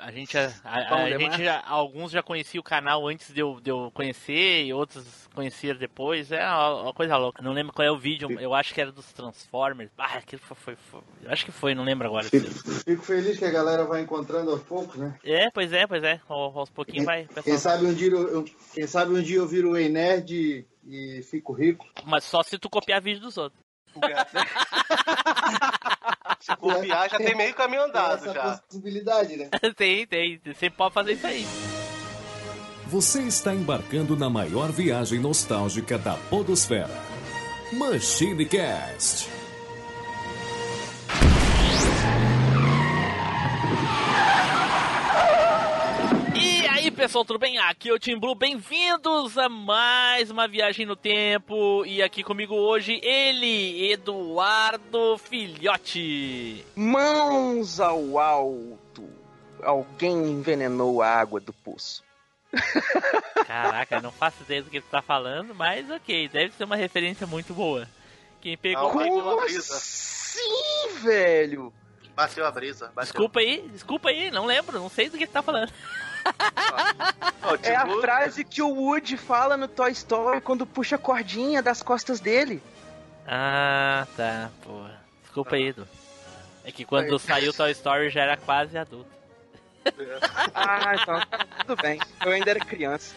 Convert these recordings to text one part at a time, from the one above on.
A gente, a, a, a gente já, alguns já conheciam o canal antes de eu, de eu conhecer e outros conheciam depois. É uma, uma, coisa louca. Não lembro qual é o vídeo, eu acho que era dos Transformers. Ah, aquilo foi, foi, foi acho que foi, não lembro agora. Fico, fico, feliz que a galera vai encontrando aos poucos, né? É, pois é, pois é. Aos pouquinhos vai. Quem sabe, um dia eu, quem sabe um dia eu viro o Nerd e, e fico rico. Mas só se tu copiar vídeo dos outros. Se copiar, já tem meio caminho andado tem já. possibilidade, né? tem, tem. Você pode fazer isso aí. Você está embarcando na maior viagem nostálgica da podosfera. Machine Cast. Pessoal, tudo bem? Aqui é o Tim Blue, bem-vindos a mais uma viagem no tempo. E aqui comigo hoje, ele, Eduardo Filhote. Mãos ao alto. Alguém envenenou a água do poço. Caraca, não faço ideia do que você tá falando, mas ok, deve ser uma referência muito boa. Quem pegou. Como assim, velho? Bateu a brisa. Bateu. Desculpa aí, desculpa aí, não lembro, não sei do que você tá falando. é a frase que o Woody fala no Toy Story quando puxa a cordinha das costas dele. Ah, tá, pô. Desculpa aí, Edu. É que quando saiu Toy Story já era quase adulto. ah, então tudo bem. Eu ainda era criança.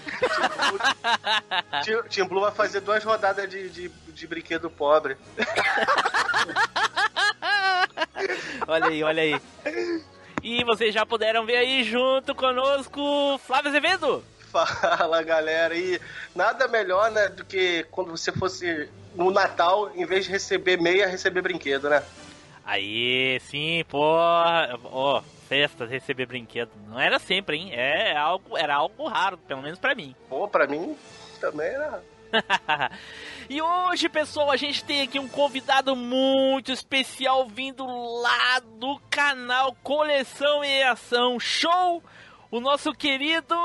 Tim Blue vai fazer duas rodadas de, de, de brinquedo pobre. olha aí, olha aí. E vocês já puderam ver aí junto conosco Flávio Azevedo. Fala galera, e nada melhor né, do que quando você fosse no Natal, em vez de receber meia, receber brinquedo, né? Aí, sim, pô, ó, festa, receber brinquedo. Não era sempre, hein? É algo, era algo raro, pelo menos para mim. Pô, pra mim também era e hoje, pessoal, a gente tem aqui um convidado muito especial vindo lá do canal Coleção e Ação Show, o nosso querido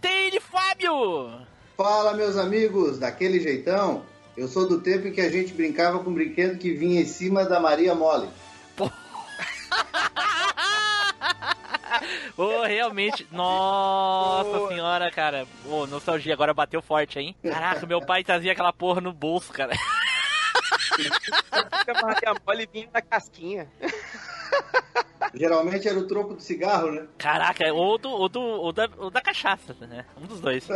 Teire Fábio. Fala, meus amigos, daquele jeitão. Eu sou do tempo em que a gente brincava com um brinquedo que vinha em cima da Maria Mole. oh, realmente. Nossa senhora, cara. Ô, oh, nostalgia agora bateu forte, hein? Caraca, meu pai trazia aquela porra no bolso, cara. Maria mole vinha da casquinha. Geralmente era o troco do cigarro, né? Caraca, ou, do, ou, do, ou, da, ou da cachaça, né? Um dos dois.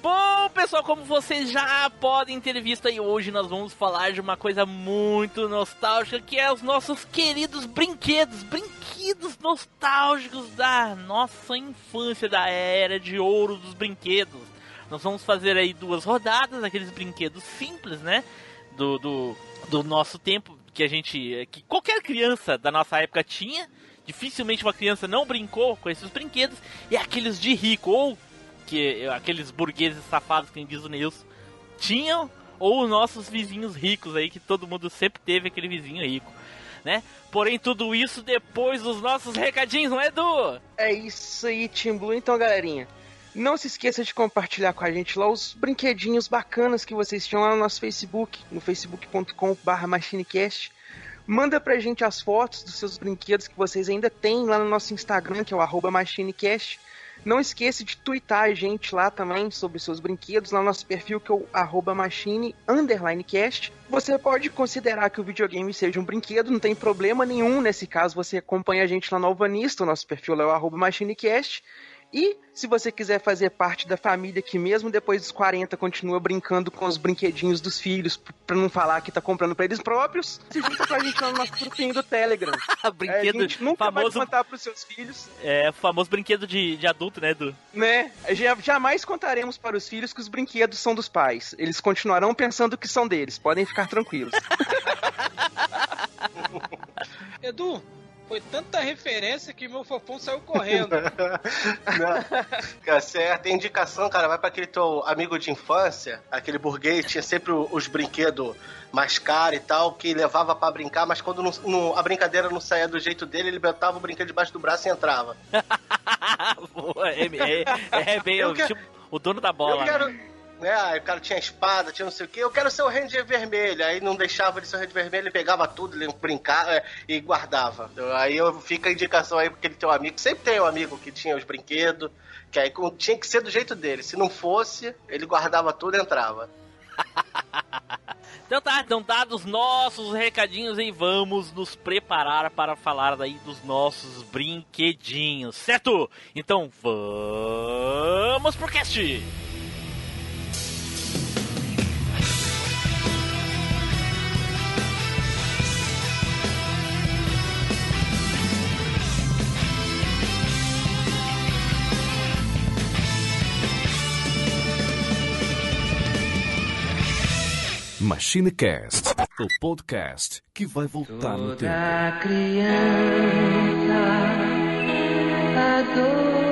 Bom, pessoal, como vocês já podem ter visto aí, hoje nós vamos falar de uma coisa muito nostálgica, que é os nossos queridos brinquedos, brinquedos nostálgicos da nossa infância, da era de ouro dos brinquedos. Nós vamos fazer aí duas rodadas, aqueles brinquedos simples, né, do, do, do nosso tempo, que a gente, que qualquer criança da nossa época tinha, dificilmente uma criança não brincou com esses brinquedos, e aqueles de rico, ou que aqueles burgueses safados que diz o Nilson tinham, ou os nossos vizinhos ricos aí, que todo mundo sempre teve aquele vizinho rico. Né? Porém, tudo isso depois dos nossos recadinhos, não é, Edu? É isso aí, Team Blue. Então, galerinha, não se esqueça de compartilhar com a gente lá os brinquedinhos bacanas que vocês tinham lá no nosso Facebook, no facebook.com.br machinecast. Manda pra gente as fotos dos seus brinquedos que vocês ainda têm lá no nosso Instagram, que é o machinecast. Não esqueça de twittar a gente lá também sobre seus brinquedos, lá no nosso perfil que é o arroba machine cast. Você pode considerar que o videogame seja um brinquedo, não tem problema nenhum. Nesse caso, você acompanha a gente lá no Alvanista, o nosso perfil é o arroba machinecast. E se você quiser fazer parte da família que mesmo depois dos 40 continua brincando com os brinquedinhos dos filhos, pra não falar que tá comprando pra eles próprios, se junta com a gente lá no nosso grupinho do Telegram. brinquedo é, a gente nunca famoso, vai contar pros seus filhos. É, o famoso brinquedo de, de adulto, né, Edu? Né? Jamais contaremos para os filhos que os brinquedos são dos pais. Eles continuarão pensando que são deles. Podem ficar tranquilos. Edu, foi tanta referência que meu fofão saiu correndo. Não, certo, tem indicação, cara, vai para aquele teu amigo de infância, aquele burguês, tinha sempre os brinquedos mais caros e tal, que levava para brincar, mas quando não, não, a brincadeira não saía do jeito dele, ele botava o brinquedo debaixo do braço e entrava. Boa, é, é, é bem, eu tipo, o dono da bola. Eu quero, né? Né? O cara tinha espada, tinha não sei o quê. Eu quero ser o Ranger vermelho. Aí não deixava ele ser o Ranger vermelho, ele pegava tudo, ele brincava é, e guardava. Então, aí eu fica a indicação aí porque ele tem um amigo. Sempre tem um amigo que tinha os brinquedos, que aí tinha que ser do jeito dele. Se não fosse, ele guardava tudo e entrava. Então tá, então dados nossos recadinhos e vamos nos preparar para falar daí dos nossos brinquedinhos, certo? Então vamos pro cast! MachineCast, o podcast que vai voltar no tempo. Toda criança adoraria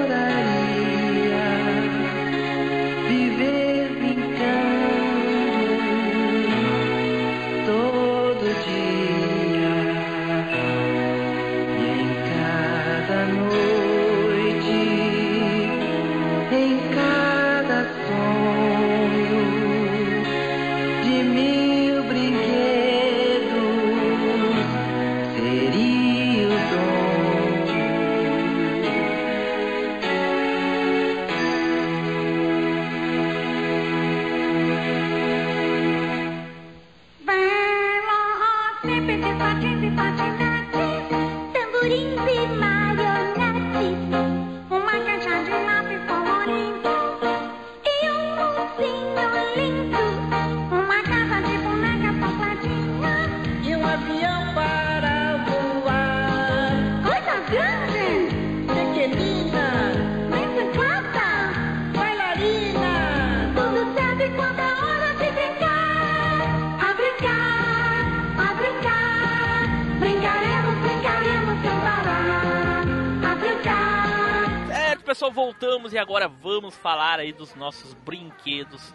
e agora vamos falar aí dos nossos brinquedos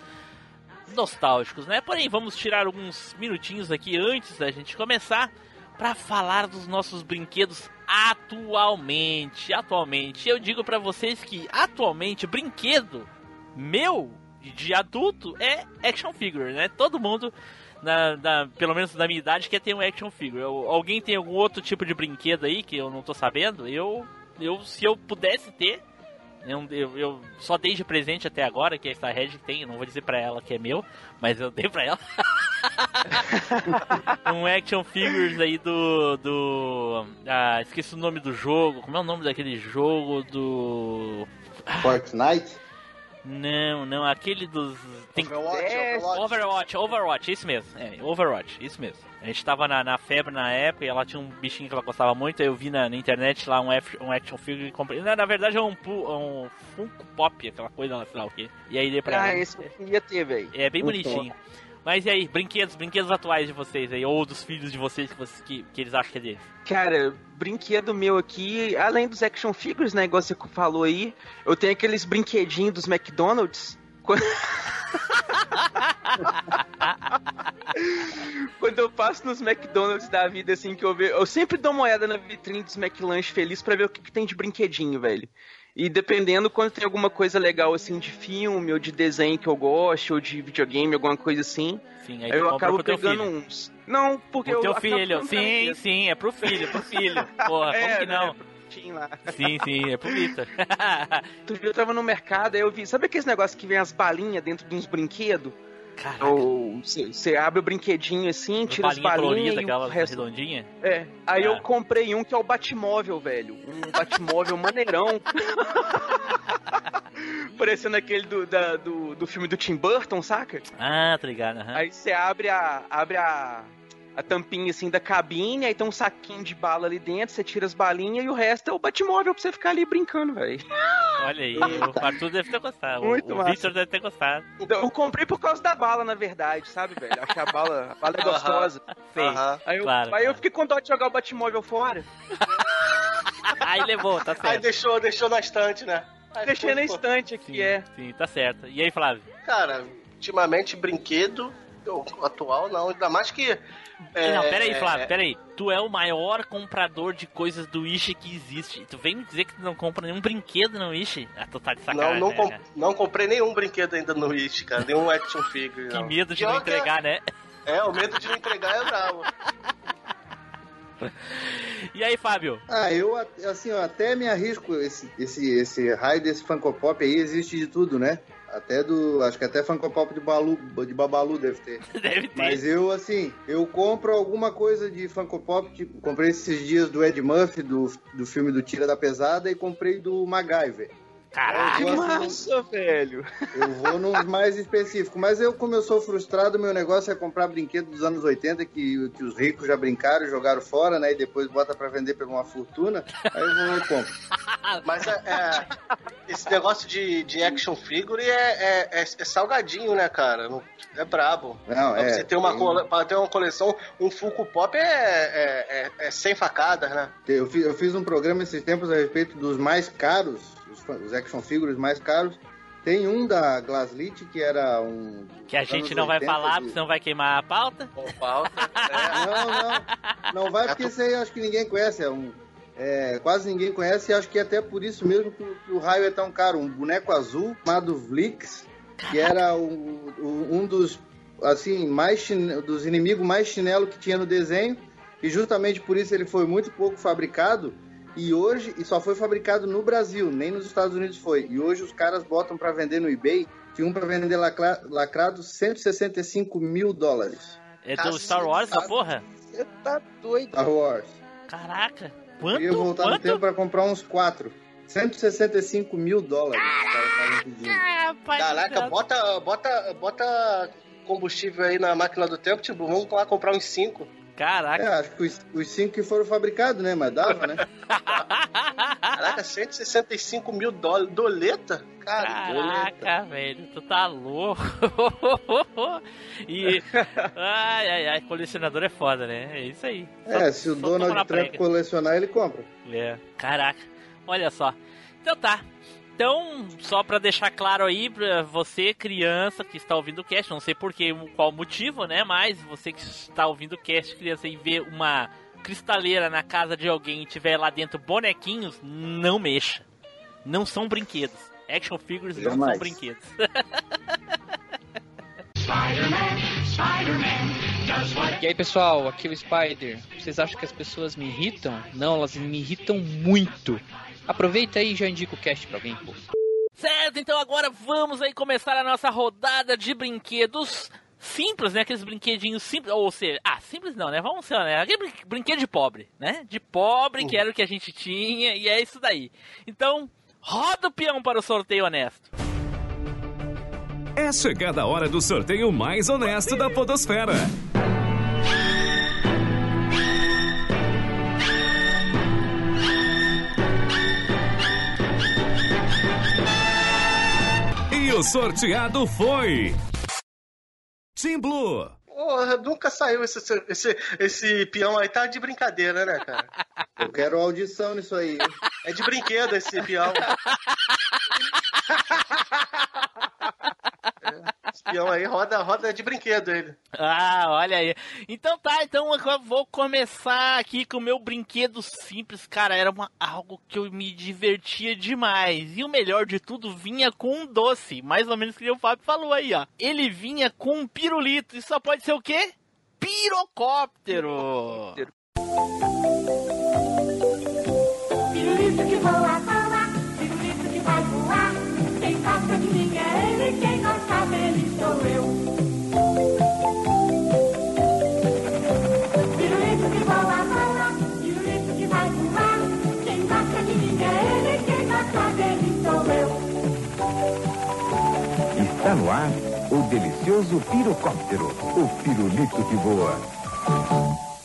nostálgicos, né? Porém, vamos tirar alguns minutinhos aqui antes da gente começar para falar dos nossos brinquedos atualmente. Atualmente, eu digo para vocês que atualmente brinquedo meu de adulto é action figure, né? Todo mundo na, na- pelo menos na minha idade quer ter um action figure. Eu- alguém tem algum outro tipo de brinquedo aí que eu não tô sabendo? Eu eu se eu pudesse ter eu, eu, eu só dei de presente até agora, que essa Red tem, não vou dizer pra ela que é meu, mas eu dei pra ela. um action figures aí do. do. Ah, esqueci o nome do jogo. Como é o nome daquele jogo do. Fortnite? Não, não, aquele dos. Tem... Overwatch, É, Overwatch. Overwatch, Overwatch, isso mesmo. É, Overwatch, isso mesmo. A gente tava na, na febre na época e ela tinha um bichinho que ela gostava muito. Aí eu vi na, na internet lá um, F- um action figure e comprei. Na, na verdade é um, pu- um Funko Pop, aquela coisa lá, sei lá o que. E aí dei pra Ah, ela. esse eu queria ter, velho. É bem Um bonitinho. Mas e aí, brinquedos, brinquedos atuais de vocês aí, ou dos filhos de vocês que, vocês, que, que eles acham que é deles? Cara, brinquedo meu aqui, além dos action figures, né, igual você falou aí, eu tenho aqueles brinquedinhos dos McDonald's. Quando- eu passo nos McDonald's da vida, assim, que eu vejo. Eu sempre dou uma olhada na vitrine dos McLanche feliz pra ver o que, que tem de brinquedinho, velho. E dependendo, quando tem alguma coisa legal, assim, de filme, ou de desenho que eu gosto, ou de videogame, alguma coisa assim, Sim, aí tu eu acabo pegando filho. uns. Não, porque O eu. teu filho, sim, sim, é pro filho, pro filho. Porra, como que né, não? bonitinho lá. Sim, sim, é pro Vitor. Outro dia eu tava no mercado, aí eu vi. Sabe aqueles negócios que vem as balinhas dentro de uns brinquedos? Caraca, Ou você abre o brinquedinho assim, tira as balinha balinhas e aquela o resto. redondinha. É. Aí Ah. eu comprei um que é o Batmóvel, velho. Um Batmóvel maneirão. Parecendo aquele do, da- do, do filme do Tim Burton, saca? Ah, tá ligado, aham. Aí você abre a. abre a. A tampinha assim da cabine, aí tem um saquinho de bala ali dentro, você tira as balinhas e o resto é o Batmóvel pra você ficar ali brincando, velho. Olha aí, o Arthur deve ter gostado. Muito o massa. Victor deve ter gostado. Então, Eu comprei por causa da bala, na verdade, sabe, velho? Acho que a bala, a bala é gostosa. Aham. Aí eu, Claro, aí eu fiquei com dó de jogar o Batmóvel fora. Aí levou, tá Aí certo. deixou, deixou na estante, né? Aí Deixei na pô, estante aqui, Sim, é. sim, tá certo. E aí, Flávio? Cara, ultimamente brinquedo atual não, ainda mais que. é, Não, peraí, Flávio, é, peraí. Tu é o maior comprador de coisas do Wish que existe. Tu vem me dizer que tu não compra nenhum brinquedo no Wish? Ah, tu tá de Não, sacanagem. não, né, com- cara? não comprei nenhum brinquedo ainda no Wish, cara. Nenhum action figure. Que não. medo de não que entregar, né? É, é, o medo de não entregar é bravo. E aí, Fábio? Ah, eu assim, eu até me arrisco. Esse, esse, esse raio desse Funko Pop aí existe de tudo, né? Até do. Acho que até Funko Pop de, Balu, de Babalu deve ter. Deve ter. Mas eu, assim, eu compro alguma coisa de Funko Pop, tipo, comprei esses dias do Ed Murphy, do, do filme do Tira da Pesada, e comprei do MacGyver. Caraca! Eu massa, velho. Eu vou nos mais específicos. Mas eu, como eu sou frustrado, meu negócio é comprar brinquedo dos anos 80 que, que os ricos já brincaram, jogaram fora, né? E depois bota pra vender por uma fortuna. Aí eu vou e compro. Mas é, é, esse negócio de, de action figure é, é, é- é salgadinho, né, cara? É brabo. Não, Pra é. você ter uma, cole- pra ter uma coleção, um Funko Pop é, é, é, é sem facadas, né? Eu fiz, eu fiz um programa esses tempos a respeito dos mais caros, os, os action figures mais caros. Tem um da Glaslit que era um. Que a gente não vai 80 falar, de- porque senão vai queimar a pauta. Com falta. é. Não, não. Não vai porque esse aí acho que ninguém conhece. É um. é, quase ninguém conhece e acho que é até por isso mesmo que, o- que o raio é tão caro. Um boneco azul chamado Vlix, que era o- o- um dos assim mais chine- dos inimigos mais chinelo que tinha no desenho e justamente por isso ele foi muito pouco fabricado e hoje e só foi fabricado no Brasil, nem nos Estados Unidos foi. E hoje os caras botam para vender no eBay, tinha um para vender lacra- lacrado 165 mil dólares. É do Star Wars, essa porra? Você tá doido. Star Wars. Caraca! Quanto? voltar no Quanto? tempo para comprar uns quatro. 165 mil dólares. Caraca, céu. bota, bota, bota combustível aí na máquina do tempo, tipo, vamos lá comprar uns 5. Caraca! É, acho que os, os cinco que foram fabricados, né? Mas dava, né? Caraca, 165 mil dólares. Doleta? Cara, Caraca, velho, tu tá louco. e. Ai, ai, ai, colecionador é foda, né? É isso aí. Só- É, se o Donald Trump prega. colecionar, ele compra. É, caraca. Olha só. Então tá. Então, só pra deixar claro aí pra você, criança que está ouvindo o cast, não sei por que, qual motivo, né? Mas você que está ouvindo o cast, criança, e vê uma cristaleira na casa de alguém e tiver lá dentro bonequinhos, não mexa. Não são brinquedos. Action figures não Jamais. são brinquedos. E aí, pessoal, aqui é o Spider. Vocês acham que as pessoas me irritam? Não, elas me irritam muito. Aproveita aí e já indica o cast pra alguém, pô. Certo, então agora vamos aí começar a nossa rodada de brinquedos simples, né? Aqueles brinquedinhos simples, ou seja, ah, simples não, né? Vamos ser, né? Aquele brin- brinquedo de pobre, né? De pobre, que era o que a gente tinha, e é isso daí. Então, roda o peão para o sorteio honesto. É chegada a hora do sorteio mais honesto da Podosfera. E o sorteado foi. Team Blue. Porra, nunca saiu esse, esse, esse peão aí. Tá de brincadeira, né, cara? Eu quero audição nisso aí. É de brinquedo esse peão. Esse peão aí roda, roda de brinquedo ele. Ah, olha aí. Então tá, então eu vou começar aqui com o meu brinquedo simples. Cara, era uma, algo que eu me divertia demais. E o melhor de tudo, vinha com um doce. Mais ou menos que o Fábio falou aí, ó. Ele vinha com um pirulito. E só pode ser o quê? Pirocóptero. Pirulito que voa, voa, pirulito que vai voar. Quem gosta de mim Está no ar o delicioso pirocóptero, o pirulito que voa.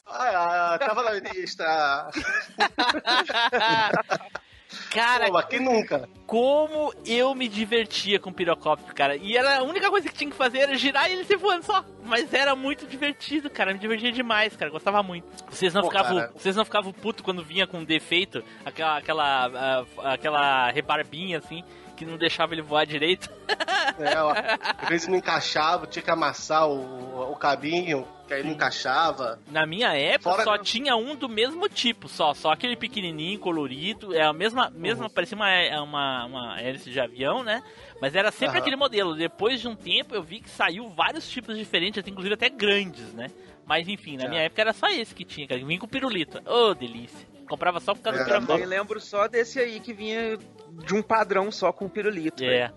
Ah, ah, tava na lista. Cara, Pô, quem nunca? como eu me divertia com o pirocóptero, cara. E era a única coisa que tinha que fazer era girar e ele se voando só. Mas era muito divertido, cara. Me divertia demais, cara. Gostava muito. Vocês não Pô, ficavam, cara. vocês não ficavam puto quando vinha com defeito, aquela aquela ah, aquela rebarbinha assim que não deixava ele voar direito. É, ó, às vezes não encaixava, tinha que amassar o, o cabinho, que aí não encaixava. Na minha época Fora só que- tinha um do mesmo tipo, só, só aquele pequenininho, colorido, é a mesma, mesma parecia uma, é uma, uma hélice de avião, né? Mas era sempre Aham. aquele modelo. Depois de um tempo eu vi que saiu vários tipos diferentes, inclusive até grandes, né? Mas enfim, na Já. minha época era só esse que tinha, cara. Vinha com pirulito. Ô, delícia. Comprava só por causa É, do Eu pirulito. também lembro só desse aí que vinha de um padrão só com pirulito. É. velho.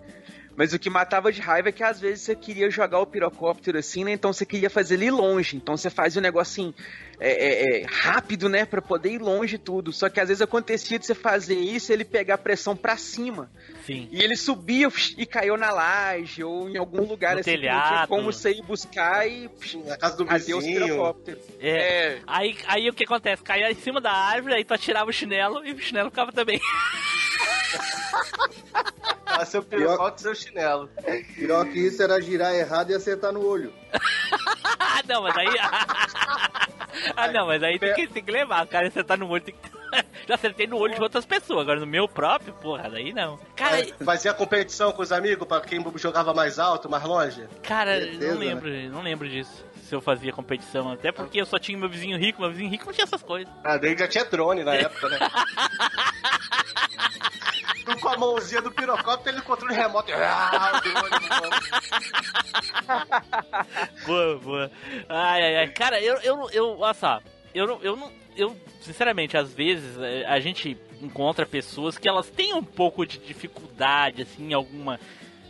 Mas o que matava de raiva é que às vezes você queria jogar o pirocóptero assim, né? Então você queria fazer ele longe. Então você fazia um negocinho é, é, é, rápido, né? Pra poder ir longe e tudo. Só que às vezes acontecia de você fazer isso e ele pegar a pressão pra cima. Sim. E ele subia e caiu na laje ou em algum lugar No assim que não tinha telhado. como você ir buscar e Na casa do adeus vizinho. pirocóptero. É. É. Aí, aí o que acontece? Caía em cima da árvore, aí tu atirava o chinelo e o chinelo ficava também. Ah, seu e seu chinelo. Pior que isso era girar errado e acertar no olho. Ah, não, mas aí. ah, não, mas aí tem que, tem que levar. O cara acertar no olho tem que. Já acertei no olho de outras pessoas, agora no meu próprio, porra, daí não. Cara, Fazia competição com os amigos pra quem jogava mais alto, mais longe. cara, Certeza, não lembro, não lembro disso. Se eu fazia competição, até porque eu só tinha meu vizinho rico, meu vizinho rico não tinha essas coisas. Ah, daí já tinha drone na época, né? Com a mãozinha do pirocóptero, ele controle remoto. Ah. Boa, boa. Ai, ai, ai. Cara, eu, eu, eu, olha só, eu, não- eu não, eu, sinceramente, às vezes eh, a gente encontra pessoas que elas têm um pouco de dificuldade, assim, alguma,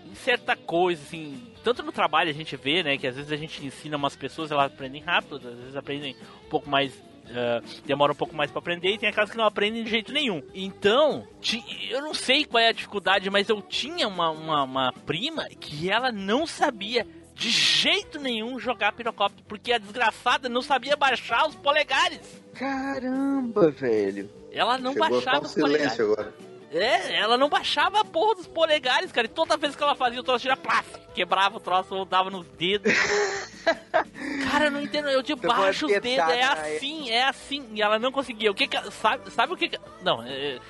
em certa coisa, assim, tanto no trabalho a gente vê, né, que às vezes a gente ensina umas pessoas, elas aprendem rápido, às vezes aprendem um pouco mais ah, demora um pouco mais pra aprender e tem aquelas que não aprendem de jeito nenhum. Então, ti- eu não sei qual é a dificuldade, mas eu tinha uma, uma, uma prima que ela não sabia de jeito nenhum jogar pirocóptero, porque a desgraçada não sabia baixar os polegares. Caramba, velho. Ela não Chegou baixava os polegares. agora. É, ela não baixava a porra dos polegares, cara. E toda vez que ela fazia o troço, tira plástico, quebrava o troço, ou dava nos dedos. cara, eu não entendo. Eu de baixo os dedos, é assim, é assim. E ela não conseguia. O que que. Sabe, sabe o que que. Não, é,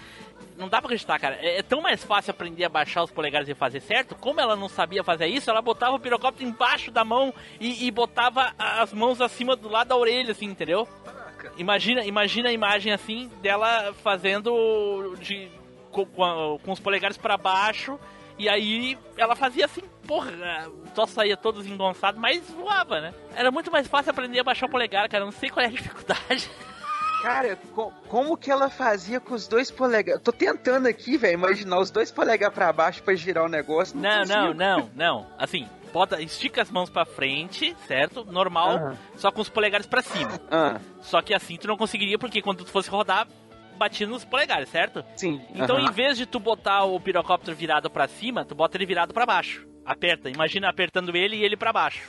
não dá pra acreditar, cara. É, é tão mais fácil aprender a baixar os polegares e fazer certo. Como ela não sabia fazer isso, ela botava o pirocóptero embaixo da mão e, e botava as mãos acima do lado da orelha, assim, entendeu? Imagina, imagina a imagem assim dela fazendo de com, com os polegares pra baixo e aí ela fazia assim, porra, só saía todo desengonçado, mas voava, né? Era muito mais fácil aprender a baixar o polegar, cara. Não sei qual é a dificuldade. Cara, co- como que ela fazia com os dois polegares? Tô tentando aqui, velho, imaginar os dois polegares pra baixo pra girar o negócio. Não, consigo. não, não, não. Assim, bota, estica as mãos pra frente, certo? Normal, Aham. só com os polegares pra cima. Ah, Só que assim tu não conseguiria porque quando tu fosse rodar batia nos polegares, certo? sim. Então, aham. em vez de tu botar o pirocóptero virado pra cima, tu bota ele virado pra baixo. Aperta, imagina apertando ele e ele pra baixo.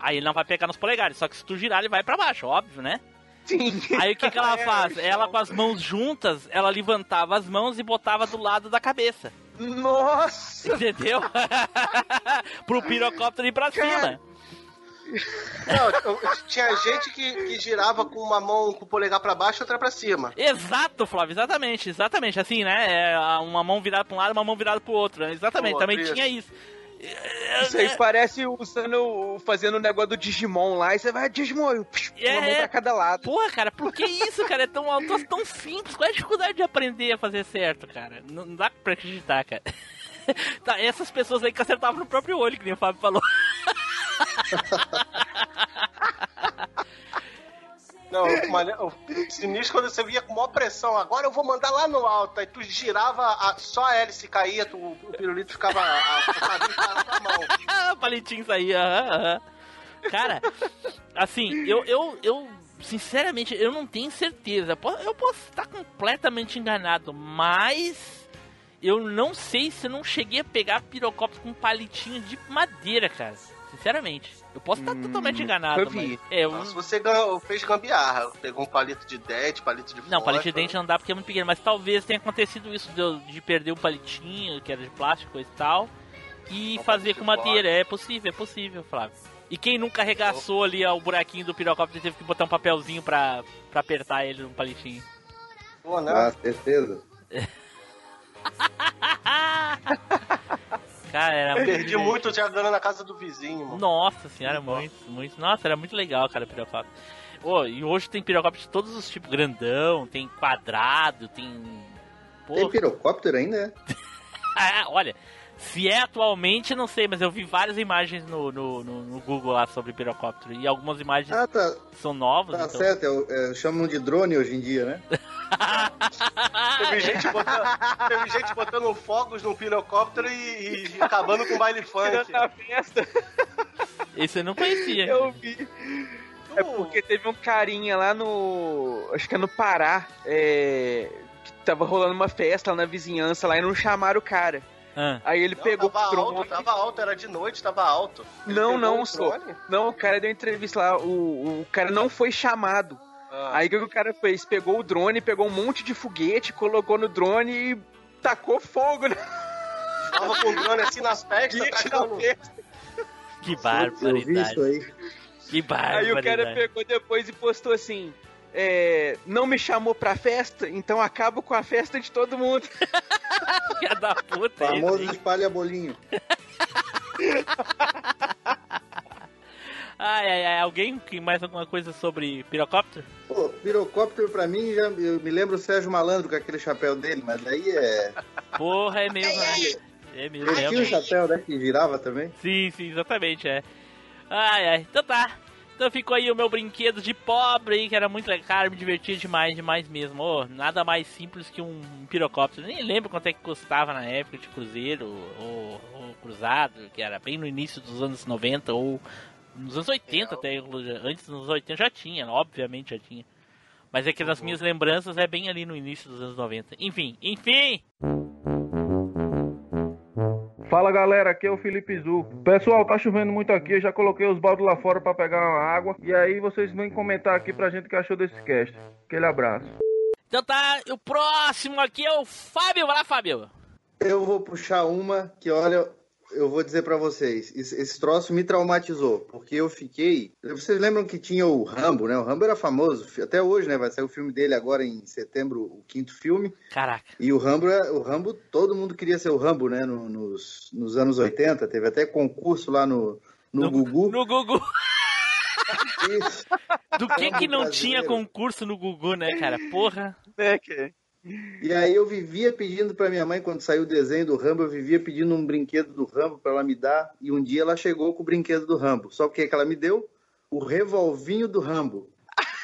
Aí ele não vai pegar nos polegares, só que se tu girar ele vai pra baixo, óbvio, né? Sim. Aí o que, que ela É, faz? Ela com as mãos juntas, ela levantava as mãos e botava do lado da cabeça. Nossa! Entendeu? Pro pirocóptero ir pra cima. Não, tinha gente que, que girava com uma mão com o polegar pra baixo e outra pra cima. Exato, Flávio, exatamente, exatamente. Assim, né? É, uma mão virada pra um lado, uma mão virada pro outro. né? Exatamente, outro, também isso. tinha isso. Isso aí parece usando, fazendo o negócio do Digimon lá, e você vai, Digimon, eu, psh, É, uma mão é. pra cada lado. Porra, cara, por que isso, cara? É tão, tão, tão simples. Qual é a dificuldade de aprender a fazer certo, cara? Não, não dá pra acreditar, cara. Tá, essas pessoas aí que acertavam no próprio olho, que nem o Fábio falou. Não, o o sinistro quando você via com maior pressão. Agora eu vou mandar lá no alto. Aí tu girava, a- só a hélice caía, tu, o pirulito ficava. A, a. Ah, palitinho saía. Cara, assim, eu, eu, eu, sinceramente, eu não tenho certeza. Eu posso estar completamente enganado, mas eu não sei se eu não cheguei a pegar pirocóptero com palitinho de madeira, cara. Sinceramente. Eu posso estar Hum, totalmente enganado, eu vi. mas. É, Só se você fez gambiarra. Pegou um palito de dente, palito de Não, palito de dente não dá porque é muito pequeno, mas talvez tenha acontecido isso de, de perder o palitinho, que era de plástico e tal, e Um fazer com de madeira. É possível, é possível, Flávio. E quem nunca arregaçou ali ó, o buraquinho do pirocóptero e teve que botar um papelzinho pra, pra apertar ele no palitinho? Pô, né? Ah, certeza. Cara, era muito Perdi divertido. muito jogando na casa do vizinho, mano. Nossa senhora, muito, muito. Nossa, era muito legal, cara, o pirocóptero. Ô, e hoje tem pirocóptero de todos os tipos, grandão, tem quadrado, tem. Tem Porra, pirocóptero ainda, é? Ah, olha, se é atualmente, não sei, mas eu vi várias imagens no, no, no- no Google lá sobre pirocóptero. E algumas imagens Ah, tá, são novas. tá então... certo. é o- é, chamam de drone hoje em dia, né? Teve gente botando, teve gente botando fogos num pirocóptero e, e acabando com o baile funk. Tirando a festa, Esse eu não conhecia. eu vi. É porque teve um carinha lá no. Acho que é no Pará. É, que tava rolando uma festa lá na vizinhança lá e não chamaram o cara. Ah, Aí ele Não, pegou tava o drone. alto, tava alto, era de noite, tava alto. Ele Não, não, o só. Não, o cara deu entrevista lá. O, o cara não foi chamado. Ah, Aí o que o cara fez? Pegou o drone, pegou um monte de foguete, colocou no drone e tacou fogo na tava com o drone assim nas festas, tacando. festa. que barbaridade. aí. Que Aí barbaridade. o cara pegou depois e postou assim: é, não me chamou pra festa, então acabo com a festa de todo mundo. Filha da puta. Famoso espalha bolinho. Ai, ai, ai. Alguém que mais alguma coisa sobre pirocóptero? Pô, pirocóptero pra mim, já, eu me lembro o Sérgio Malandro com aquele chapéu dele, mas aí é. Porra, é mesmo, né? É mesmo, Ele tinha um realmente. chapéu, né? Que girava também. Sim, sim, exatamente, é. Ai, ai. Então tá. Então ficou aí o meu brinquedo de pobre, que era muito legal, cara, me divertia demais, demais mesmo. Ô, nada mais simples que um pirocóptero. Nem lembro quanto é que custava na época de cruzeiro ou, ou cruzado, que era bem no início dos anos 90 ou nos anos 80 até, antes dos anos 80 já tinha, obviamente já tinha. Mas é que nas minhas lembranças é bem ali no início dos anos 90. Enfim, enfim! Fala galera, aqui é o Felipe Zu. Pessoal, tá chovendo muito aqui, eu já coloquei os baldos lá fora pra pegar uma água. E aí vocês vêm comentar aqui pra gente o que achou desse cast. Aquele abraço. Então tá, o próximo aqui é o Fábio. Vai lá, Fábio! Eu vou puxar uma que, olha, eu vou dizer pra vocês, esse, troço me traumatizou, porque eu fiquei. Vocês lembram que tinha o Rambo, né? O Rambo era famoso, até hoje, né? Vai sair o filme dele agora em setembro, o quinto filme. Caraca. E o Rambo, é- o Rambo, todo mundo queria ser o Rambo, né? No- nos, nos anos 80, teve até concurso lá no, no, Gugu. No Gugu. Isso. Do que que não brasileiro. tinha concurso no Gugu, né, cara? Porra. É, que... E aí eu vivia pedindo pra minha mãe, quando saiu o desenho do Rambo, eu vivia pedindo um brinquedo do Rambo pra ela me dar. E um dia ela chegou com o brinquedo do Rambo. Só que o que ela me deu? O revolvinho do Rambo.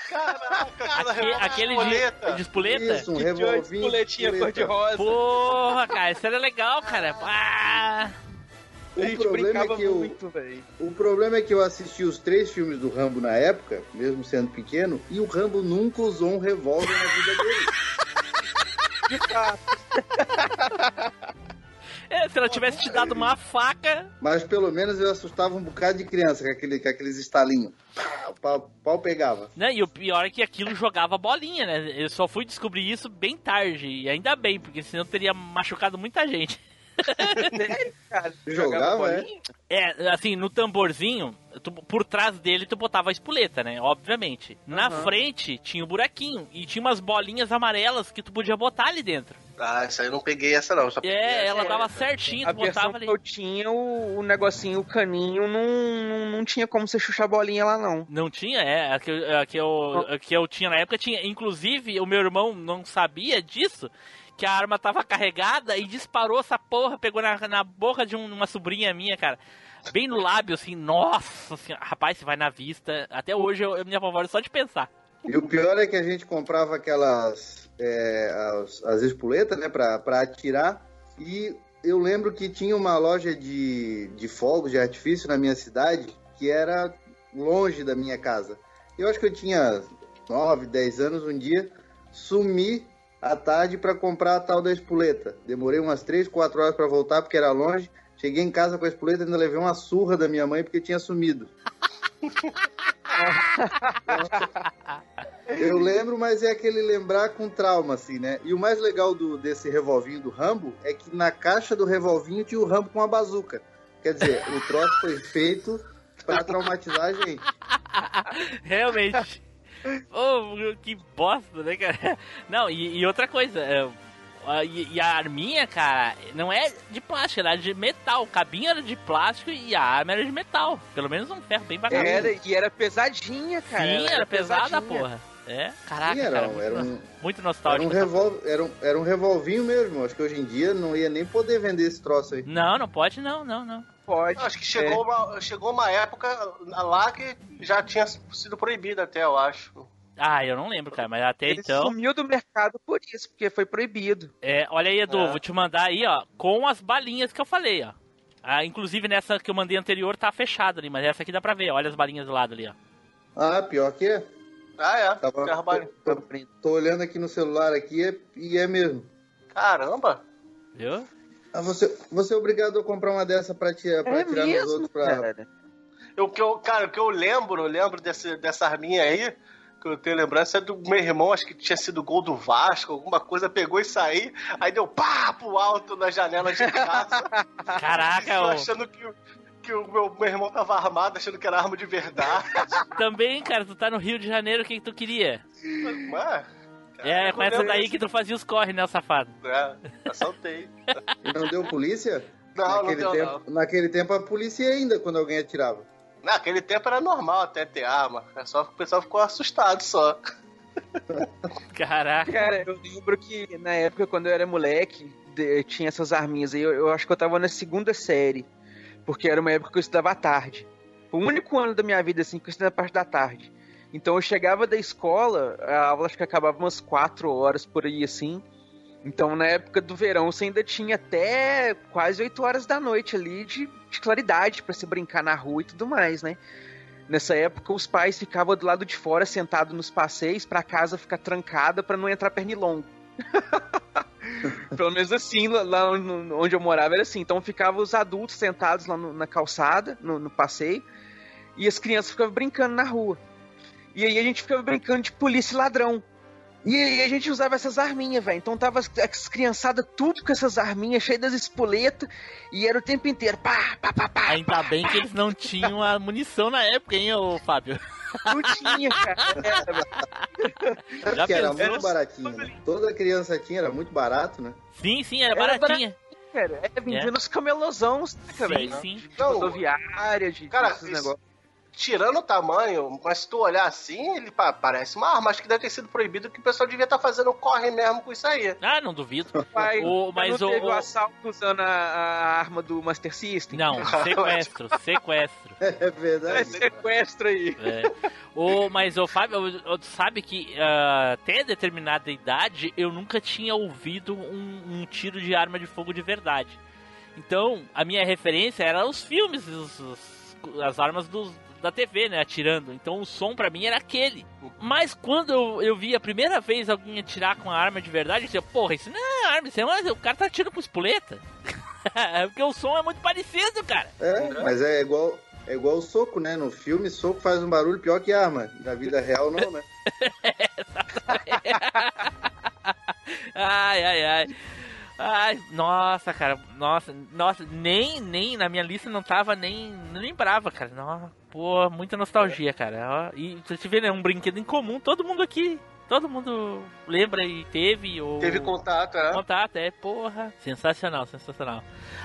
Caraca, aquele espoleta. de, de espoleta? Isso, um Que revolvinho. espoletinha cor-de-rosa. Porra, cara, isso era legal, cara. Ah, A O gente problema brincava é que eu, muito, velho. o problema é que eu assisti os três filmes do Rambo na época, mesmo sendo pequeno, e o Rambo nunca usou um revólver na vida dele. é, se ela tivesse te dado uma faca. Mas pelo menos eu assustava um bocado de criança com, aquele, com aqueles estalinhos. O pau, pau pegava. Né? E o pior é que aquilo jogava bolinha, né? Eu só fui descobrir isso bem tarde. E ainda bem, porque senão teria machucado muita gente. Cara, Jogava, é? É, assim, no tamborzinho, tu- por trás dele tu botava a espoleta, né? Obviamente. Na Aham. frente tinha o buraquinho e tinha umas bolinhas amarelas que tu podia botar ali dentro. Ah, isso aí eu não peguei essa não. Só peguei É, essa. ela dava certinho, A tu botava que ali. eu tinha, o, o negocinho, o caninho, não, não, não tinha como você chuchar a bolinha lá, não. Não tinha, é. A que, a, que eu, a que eu tinha na época tinha. Inclusive, o meu irmão não sabia disso. Que a arma tava carregada e disparou essa porra, pegou na, na boca de um- uma sobrinha minha, cara. Bem no lábio, assim, nossa senhora. Rapaz, se vai na vista. Até hoje eu, eu me apavoro só de pensar. E o pior é que a gente comprava aquelas. é, as, as espoletas, né, pra, pra atirar. E eu lembro que tinha uma loja de, de fogos de artifício na minha cidade que era longe da minha casa. Eu acho que eu tinha 9, 10 anos um dia. Sumi à tarde para comprar a tal da espoleta. Demorei umas 3, 4 horas para voltar porque era longe. Cheguei em casa com a espoleta e ainda levei uma surra da minha mãe porque tinha sumido. Eu lembro, mas é aquele lembrar com trauma, assim, né? E o mais legal do, desse revolvinho do Rambo é que na caixa do revolvinho tinha o Rambo com a bazuca. Quer dizer, o troço foi feito pra traumatizar a gente. Realmente. Oh, que bosta, né, cara? Não, e, e outra coisa, é, a- e, e a arminha, cara, não é de plástico, era de metal. O cabinho era de plástico e a arma era de metal. Pelo menos um ferro bem bacana. Era, e era pesadinha, cara. Sim, ela era pesada, pesadinha. porra. É, caraca, Sim, era, cara, um- muito, era um, muito era nostálgico. um, essa revol, era, um, era um revolvinho mesmo. Acho que hoje em dia não ia nem poder vender esse troço aí. Não, não pode não, não, não. Pode. Acho que chegou, uma, chegou uma época lá que já tinha sido proibida até, eu acho. Ah, eu não lembro, cara, mas até Ele então... sumiu do mercado por isso, porque foi proibido. É, olha aí, Edu, É. vou te mandar aí, ó, com as balinhas que eu falei, ó. Ah, inclusive nessa que eu mandei anterior tá fechada ali, mas essa aqui dá pra ver, olha as balinhas do lado ali, ó. Ah, pior que é. Ah, é. Tava- tô, tô- tô olhando aqui no celular aqui é- e é mesmo. Caramba! Viu? Ah, você, você é obrigado a comprar uma dessa pra, tirar pra É tirar nos mesmo, outros pra. cara. O que eu, cara, o que eu lembro, eu lembro desse, dessa arminha aí, que eu tenho lembrança é do meu irmão, acho que tinha sido gol do Vasco, alguma coisa, pegou e saiu, aí deu pá pro alto na janela de casa. Caraca, eu ô. achando que, o- que o meu, meu irmão tava armado, achando que era arma de verdade. Também, cara, tu tá no Rio de Janeiro, o que, que tu queria? Mas, É, com essa daí que tu fazia os corre, né, safado? É, assaltei. E não deu polícia? Não, não naquele, deu, tempo, naquele tempo a polícia ia ainda quando alguém atirava. Naquele tempo era normal até ter arma. É só que o pessoal ficou assustado só. Caraca. Cara, eu lembro que na época, quando eu era moleque, de- tinha essas arminhas aí. Eu, eu acho que eu tava na segunda série. Porque era uma época que eu estudava à tarde. O único ano da minha vida, assim, que eu estudava a parte da tarde. Então eu chegava da escola, a aula acho que acabava umas 4 horas por aí, assim. Então na época do verão você ainda tinha até quase 8 horas da noite ali de, de claridade pra se brincar na rua e tudo mais, né? Nessa época os pais ficavam do lado de fora sentados nos passeios pra casa ficar trancada pra não entrar pernilongo. Pelo menos assim, lá- onde eu morava era assim. Então ficavam os adultos sentados lá no- na calçada, no, no passeio, e as crianças ficavam brincando na rua. E aí a gente ficava brincando de polícia e ladrão. E aí a gente usava essas arminhas, velho. Então tava as, as criançadas tudo com essas arminhas, cheias das espoletas, e era o tempo inteiro. Pá, pá, pá, pá. Ainda bem que eles não tinham a munição na época, hein, ô Fábio? Não tinha, cara. Era, velho. Já que era pensou? muito baratinho. né? Toda criança tinha, era muito barato, né? Sim, sim, era Era baratinha. cara. É vendendo os camelosão, saca, Sim, velho? sim. Rodoviária, de Cara, desses isso- negócios. Tirando o tamanho, mas se tu olhar assim, ele pa- parece uma arma. Acho que deve ter sido proibido que o pessoal devia estar fazendo corre mesmo com isso aí. Ah, não duvido. Pai, O- mas não o- teve o, o- assalto usando a, a arma do Master System? Não, sequestro, sequestro. É É verdade. sequestro aí. É. O, mas o Fábio, o- sabe que ah, até determinada idade eu nunca tinha ouvido um, um tiro de arma de fogo de verdade. Então, a minha referência era os filmes, os- os- as armas dos, da TV, né, atirando. Então, o som pra mim era aquele. Mas quando eu, eu vi a primeira vez alguém atirar com a arma de verdade, eu disse, porra, isso não é arma, isso é uma, o cara tá atirando com espoleta. Porque o som é muito parecido, cara. É, mas é igual, é igual o soco, né? No filme, soco faz um barulho pior que arma. Na vida real, não, né? Ai, ai, ai. Ai, nossa, cara, nossa, nossa, nem, nem na minha lista não tava nem, não lembrava, cara. Nossa, pô, muita nostalgia, cara. Ó, E você vê, né, um brinquedo em comum, todo mundo aqui, todo mundo lembra e teve ou Teve contato, é. contato, é, porra, sensacional, sensacional.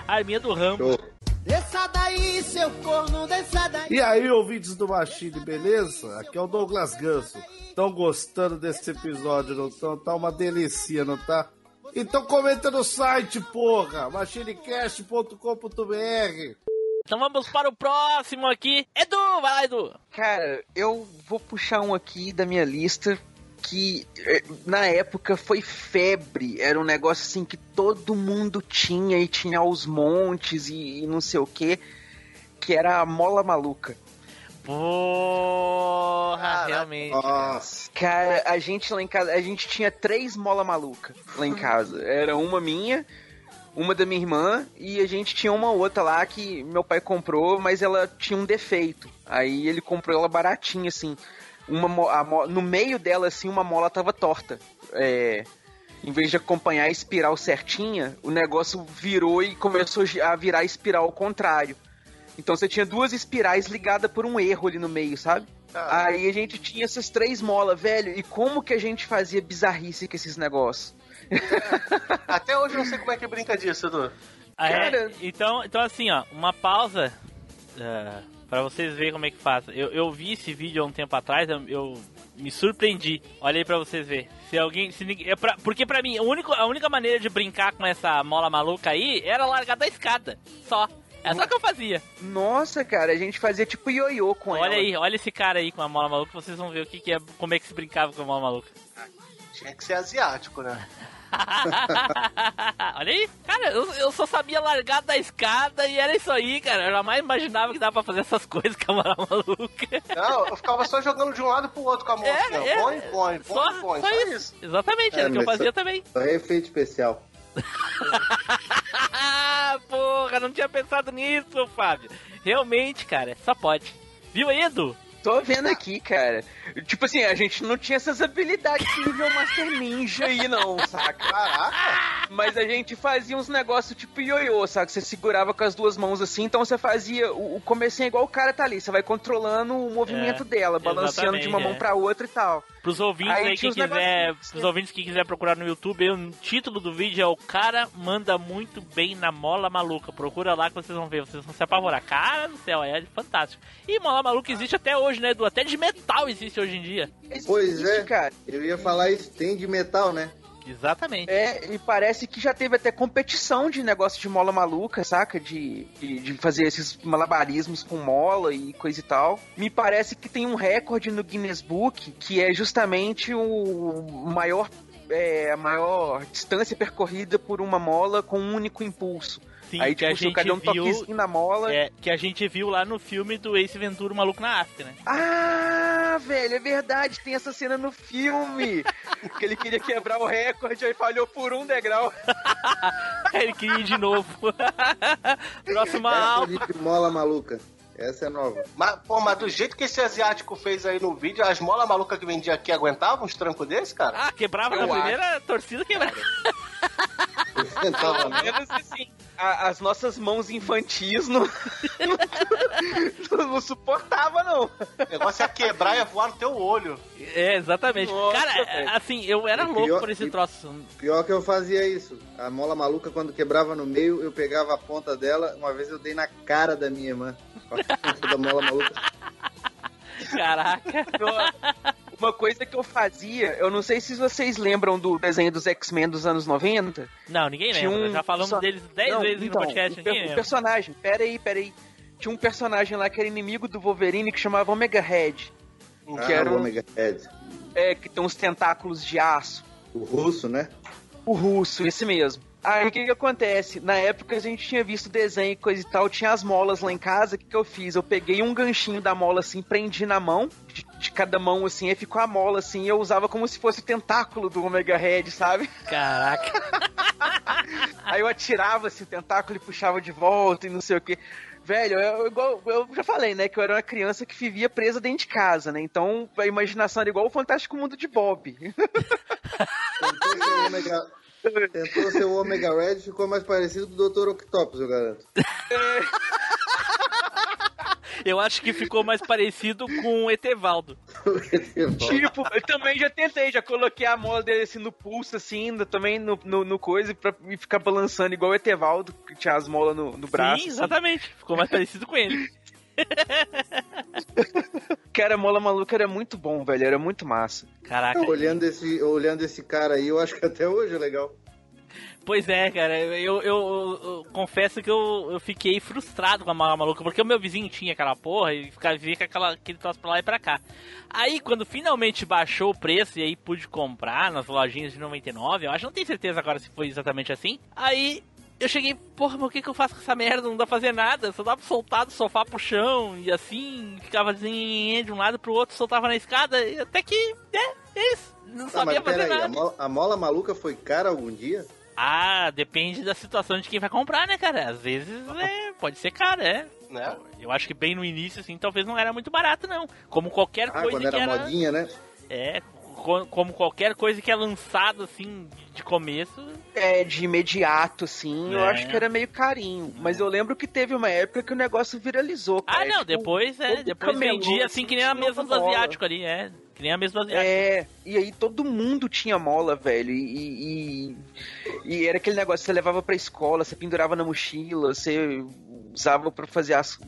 A arminha do Rambo. Desça daí, seu corno, desça daí. E aí, ouvintes do Machine, beleza? Aqui é o Douglas Ganso. Estão gostando desse episódio, não estão? Tá uma delícia, não tá? Então comenta no site, porra! machinecast.com.br Então vamos para o próximo aqui. Edu, vai lá, Edu. Cara, eu vou puxar um aqui da minha lista que eh, na época foi febre. Era um negócio assim que todo mundo tinha e tinha aos montes e, e não sei o que. Que era a mola maluca. Porra, realmente. Nossa. Cara, a gente lá em casa, a gente tinha três mola maluca lá em casa. Era uma minha, uma da minha irmã e a gente tinha uma outra lá que meu pai comprou, mas ela tinha um defeito. Aí ele comprou ela baratinha assim. Uma mo- no meio dela assim uma mola tava torta. É, em vez de acompanhar a espiral certinha, o negócio virou e começou a virar a espiral ao contrário. Então você tinha duas espirais ligadas por um erro ali no meio, sabe? Aí a gente tinha essas três molas, velho. E como que a gente fazia bizarrice com esses negócios? Até hoje eu não sei como é que brinca disso, Edu. Ah, é? Então, então assim, ó, uma pausa uh, para vocês verem como é que faz. Eu, eu vi esse vídeo há um tempo atrás, eu, eu me surpreendi. Olha aí pra vocês verem. Se alguém, se ninguém, é pra- porque pra mim, único, a única maneira de brincar com essa mola maluca aí era largar da escada, só. É só que eu fazia. Nossa, cara, a gente fazia tipo ioiô com ela. Olha aí, olha esse cara aí com a mola maluca, vocês vão ver o que, que é, como é que se brincava com a mola maluca. Tinha que ser asiático, né? Olha aí, cara, eu, eu só sabia largar da escada e era isso aí, cara. Eu jamais imaginava que dava pra fazer essas coisas com a mola maluca. Não, eu ficava só jogando de um lado pro outro com a mão É, assim, é. Põe, põe, põe, Só, põe. só isso. Exatamente, era o que eu É, fazia só- também. Só é efeito especial. Porra, não tinha pensado nisso, Fábio. Realmente, cara, só pode. Viu aí, Edu? Tô vendo aqui, cara. Tipo assim, a gente não tinha essas habilidades nível Master Ninja aí, não, saca? Caraca! Mas a gente fazia uns negócios tipo ioiô, saca? Você segurava com as duas mãos assim, então você fazia. O, o comecinho é igual o cara tá ali, você vai controlando o movimento É, dela, balanceando de uma exatamente, mão é. pra outra e tal. Pros ouvintes Aí aí, tinha que os quiser, negocinhos. pros ouvintes que quiser procurar no YouTube, o título do vídeo é O Cara Manda Muito Bem na Mola Maluca. Procura lá que vocês vão ver, vocês vão se apavorar. Cara do céu, é fantástico. E Mola Maluca existe até hoje, né, Edu? Até de metal existe hoje em dia. Pois Existe, é. cara. Eu ia falar isso, tem de metal, né? Exatamente. É, e parece que já teve até competição de negócio de mola maluca, saca? De, de, de fazer esses malabarismos com mola e coisa e tal. Me parece que tem um recorde no Guinness Book que é justamente o maior. É, a maior distância percorrida por uma mola com um único impulso. Sim, Aí, que a tipo, se o gente cara deu um viu- toquezinho na mola. É, que a gente viu lá no filme do Ace Ventura, o Maluco na África, né? Ah, velho, é verdade, tem essa cena no filme. que ele queria quebrar o recorde, aí falhou por um degrau. Ele queria ir de novo. Próxima Essa aula. de mola maluca. Essa é nova. Mas, pô, mas do jeito que esse asiático fez aí no vídeo, as molas malucas que vendia aqui aguentavam uns trancos desse, cara? Ah, quebrava Eu na primeira torcida, quebrava. Pelo menos assim, a- as nossas mãos infantis não, não, não suportava, não. O negócio é quebrar e voar no teu olho. É, exatamente. Nossa, Cara, velho. assim, eu era E louco pior- por esse e- troço. Pior que eu fazia isso. A mola maluca, quando quebrava no meio, eu pegava a ponta dela. Uma vez eu dei na cara da minha irmã. Com a ponta da mola maluca. Caraca. Uma coisa que eu fazia, eu não sei se vocês lembram do desenho dos X-Men dos anos 90. Não, ninguém Tinha lembra. um Já falamos perso- deles 10 Não, vezes então, no podcast, o, per- o personagem, pera aí, pera aí. Tinha um personagem lá que era inimigo do Wolverine que chamava Omega Red. Que Ah, era o um, Omega Red. é, que tem uns tentáculos de aço. O russo, né? O russo, esse mesmo. Aí o que que acontece? Na época a gente tinha visto desenho e coisa e tal, tinha as molas lá em casa, o que que eu fiz? Eu peguei um ganchinho da mola assim, prendi na mão, de, de cada mão assim, aí ficou a mola assim, e eu usava como se fosse o tentáculo do Omega Red, sabe? Caraca. Aí eu atirava esse tentáculo e puxava de volta e não sei o que. Velho, eu, igual, eu já falei, né, que eu era uma criança que vivia presa dentro de casa, né? Então a imaginação era igual o Fantástico Mundo de Bob. Tentou ser o Omega, Red ficou mais parecido com o Dr. Octopus, eu garanto. Eu acho que ficou mais parecido com o Etevaldo. tipo, eu também já tentei, já coloquei a mola dele assim no pulso, assim, no- também no, no, no coisa, pra ficar balançando igual o Etevaldo, que tinha as molas no, no braço. Sim, assim. exatamente. Ficou mais parecido com ele. Cara, a mola maluca era muito bom, velho, era muito massa. Caraca. olhando, esse, olhando esse cara aí, eu acho que até hoje é legal. Pois é, cara, eu, eu- eu- eu confesso que eu, eu fiquei frustrado com a mala maluca, porque o meu vizinho tinha aquela porra e ficava via com aquela, aquele troço pra lá e pra cá. Aí, quando finalmente baixou o preço e aí pude comprar nas lojinhas de 99, eu acho, não tenho certeza agora se foi exatamente assim. Aí eu cheguei, porra, mas o que, que eu faço com essa merda? Não dá pra fazer nada, só dava pra soltar do sofá pro chão e assim, ficava assim, de um lado pro outro, soltava na escada, e até que, é, é isso, não Tá, sabia fazer peraí, a nada. mola, a mola maluca foi cara algum dia? Ah, depende da situação de quem vai comprar, né, cara? Às vezes é, pode ser caro, é. Né? Eu acho que bem no início, assim, talvez não era muito barato, não. Como qualquer Ah, coisa quando era era. modinha, né? É, como qualquer coisa que é lançado assim de começo. É, de imediato, assim, eu É. acho que era meio carinho. Mas eu lembro que teve uma época que o negócio viralizou. Ah, cara. não, Tipo, depois, é, depois vendia assim que nem a mesa do asiático ali, é. Que nem a asiático. É, e aí todo mundo tinha mola, velho. E, e, e era aquele negócio, você levava pra escola, você pendurava na mochila, você usava pra fazer as.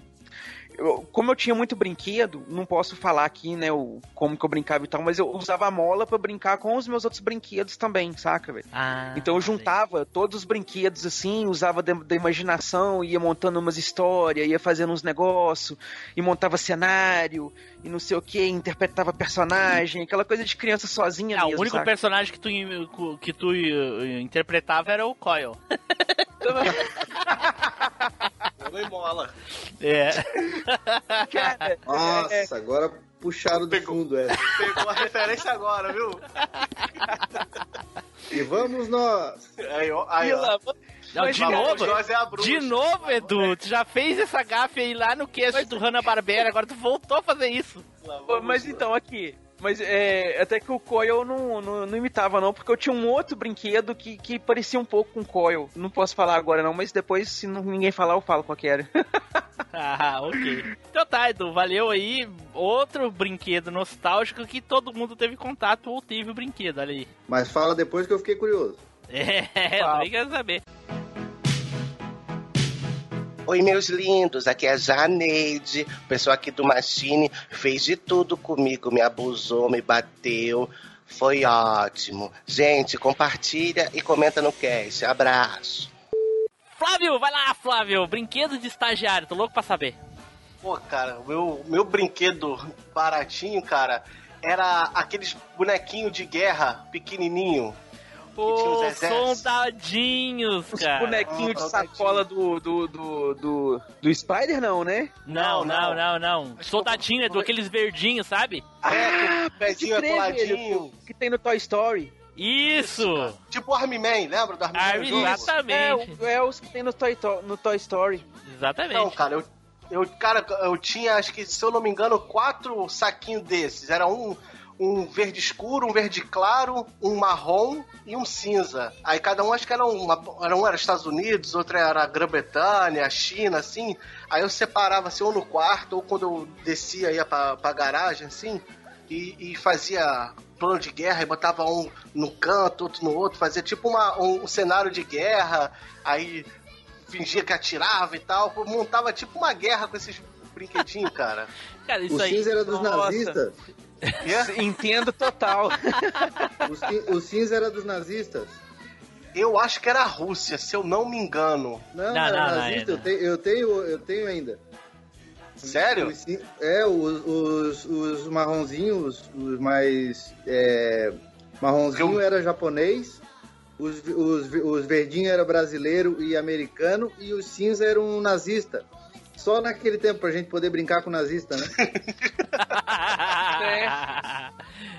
Eu- como eu tinha muito brinquedo, não posso falar aqui, né, o, como que eu brincava e tal, mas eu usava a mola pra brincar com os meus outros brinquedos também, saca, velho? Ah, Então eu juntava todos os brinquedos assim, usava da, da imaginação, ia montando umas histórias, ia fazendo uns negócios, e montava cenário, e não sei o que, interpretava personagem, aquela coisa de criança sozinha Ah, mesmo, o único saca? personagem que tu, que tu eh, interpretava era o Coil. Não mola. É. Cara, Nossa, agora puxaram do fundo, é. Pegou a referência agora, viu? E vamos nós. Aí, ó. Aí, ó. Não, Mas de novo? é. De novo, Edu, tu já fez essa gafe aí lá no cast do Hanna-Barbera, agora tu voltou a fazer isso. Mas então, aqui. Mas é, até que o Coil não, não, não imitava, não, porque eu tinha um outro brinquedo que, que parecia um pouco com o Coil. Não posso falar agora, não, mas depois, se não- ninguém falar, eu falo qual que era. Ah, ok. Então tá, Edu, valeu aí. Outro brinquedo nostálgico que todo mundo teve contato ou teve o brinquedo, olha aí. Mas fala depois que eu fiquei curioso. É, eu também quero saber. Oi, meus lindos, aqui é a Janeide. O pessoal aqui do Machine fez de tudo comigo, me abusou, me bateu. Foi ótimo. Gente, compartilha e comenta no cast. Abraço. Flávio, vai lá, Flávio. Brinquedo de estagiário, tô louco pra saber. Pô, cara, o meu, meu brinquedo baratinho, cara, era aqueles bonequinhos de guerra pequenininho. Tinha os soldadinhos, Os cara. bonequinhos de sacola do, do, do, do, do Spider, não, né? Não, não, não, não. Soldadinho, Edu, aqueles verdinhos, sabe? É, com o pezinho velho, que tem no Toy Story. Isso! Tipo o Army Man, lembra do Army Man? Army, jogo? exatamente. É, é os que tem no Toy, To- no Toy Story. Exatamente. Não, cara, eu, eu, cara, eu tinha, acho que, se eu não me engano, quatro saquinhos desses. Era um, um verde escuro, um verde claro, um marrom e um cinza. Aí cada um acho que era uma, era um era Estados Unidos, outro era Grã-Bretanha, China, assim. Aí eu separava assim, ou no quarto, ou quando eu descia, ia pra, pra garagem, assim, e, e fazia plano de guerra e botava um no canto, outro no outro, fazia tipo uma, um, um cenário de guerra, aí fingia que atirava e tal, montava tipo uma guerra com esses brinquedinhos, cara. Cara, O cinza era dos Nossa. nazistas. Entendo total. O, o cinza era dos nazistas. Eu acho que era a Rússia, se eu não me engano. Não, Não, era não, não, nazista. é, eu, tenho, eu, tenho, eu tenho ainda. Sério? Os é, os, os, os marronzinhos, os mais. É, marronzinho era japonês, os, os, os verdinhos era brasileiro e americano, e os cinza eram nazista. Só naquele tempo pra gente poder brincar com nazista, né?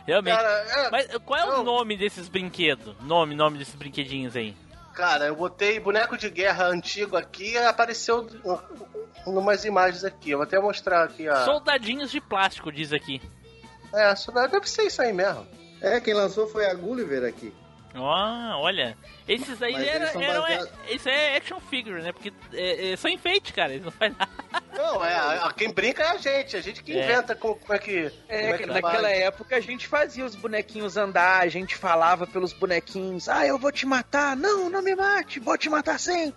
Realmente. Cara, é- Mas qual é o nome desses brinquedos? Nome, nome desses brinquedinhos aí. Cara, eu botei boneco de guerra antigo aqui e apareceu umas imagens aqui. Eu vou até mostrar aqui a. Soldadinhos de plástico, diz aqui. É, daí deve ser isso aí mesmo. É, quem lançou foi a Gulliver aqui. Ó, olha. Esses aí Mas era, eram. baseados- Isso é action figure, né? Porque é, é, são enfeite, cara. Eles não fazem nada. Não, é, a- quem brinca é a gente, a gente que É. inventa como, como é que. É, como é que naquela faz. época a gente fazia os bonequinhos andar, a gente falava pelos bonequinhos, ah, eu vou te matar, não, não me mate, vou te matar sim.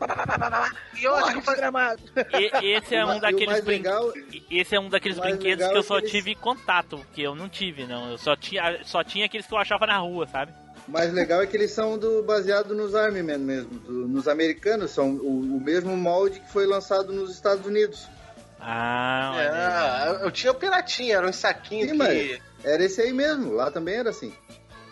E eu acho que faz- desgramado. E- esse é um daqueles brin- legal- Esse é um daqueles brinquedos que eu é só que eles- tive contato, porque eu não tive, não. Eu só tinha, só tinha aqueles que eu achava na rua, sabe? O mais legal é que eles são do, baseado nos Army Men mesmo, do- nos americanos, são o, o mesmo molde que foi lançado nos Estados Unidos. Ah. É, eu tinha o piratinha, era um saquinho Sim, que. mas era esse aí mesmo, lá também era assim.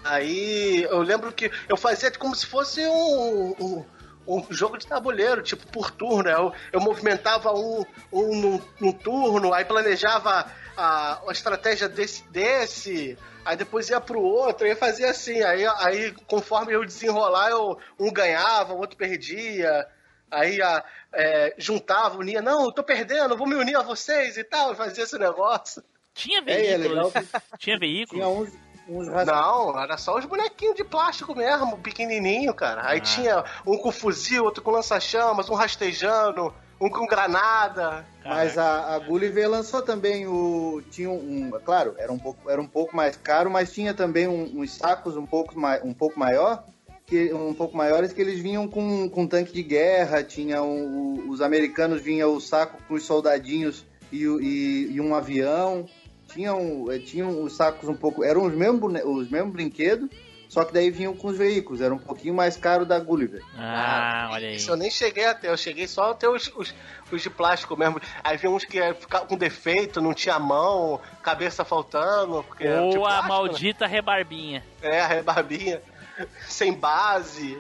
Aí eu lembro que eu fazia como se fosse um, um, um jogo de tabuleiro, tipo por turno. Eu, eu movimentava um, um num, num turno, aí planejava a, a estratégia desse, desse, aí depois ia pro outro, e fazia assim. Aí, aí conforme eu desenrolar, eu, um ganhava, o outro perdia. Aí a, é, juntava, unia, não, eu tô perdendo, vou me unir a vocês e tal, fazia esse negócio. Tinha É, e é que Tinha veículos. tinha uns, Não, era só os bonequinhos de plástico mesmo, pequenininho, cara. Aí Ah. tinha um com fuzil, outro com lança-chamas, um rastejando, um com granada. Mas a, a Gulliver lançou também o. Tinha um. Claro, era um pouco, era um pouco mais caro, mas tinha também um- uns sacos um pouco, mai, um pouco maior. Que, um pouco maiores que eles vinham com, com tanque de guerra, tinha um- o- os americanos vinham o saco com os soldadinhos e, e- e um avião. Tinham, eh, tinham os sacos um pouco. Eram os mesmos, os mesmos brinquedos, só que daí vinham com os veículos. Era um pouquinho mais caro da Gulliver. Ah, olha aí. Isso eu nem cheguei até, eu cheguei só até os, os, os de plástico mesmo. Aí vinha uns que eh, ficavam com defeito, não tinha mão, cabeça faltando. Porque era de Ou a plástico, né? maldita rebarbinha. É, a rebarbinha. Sem base.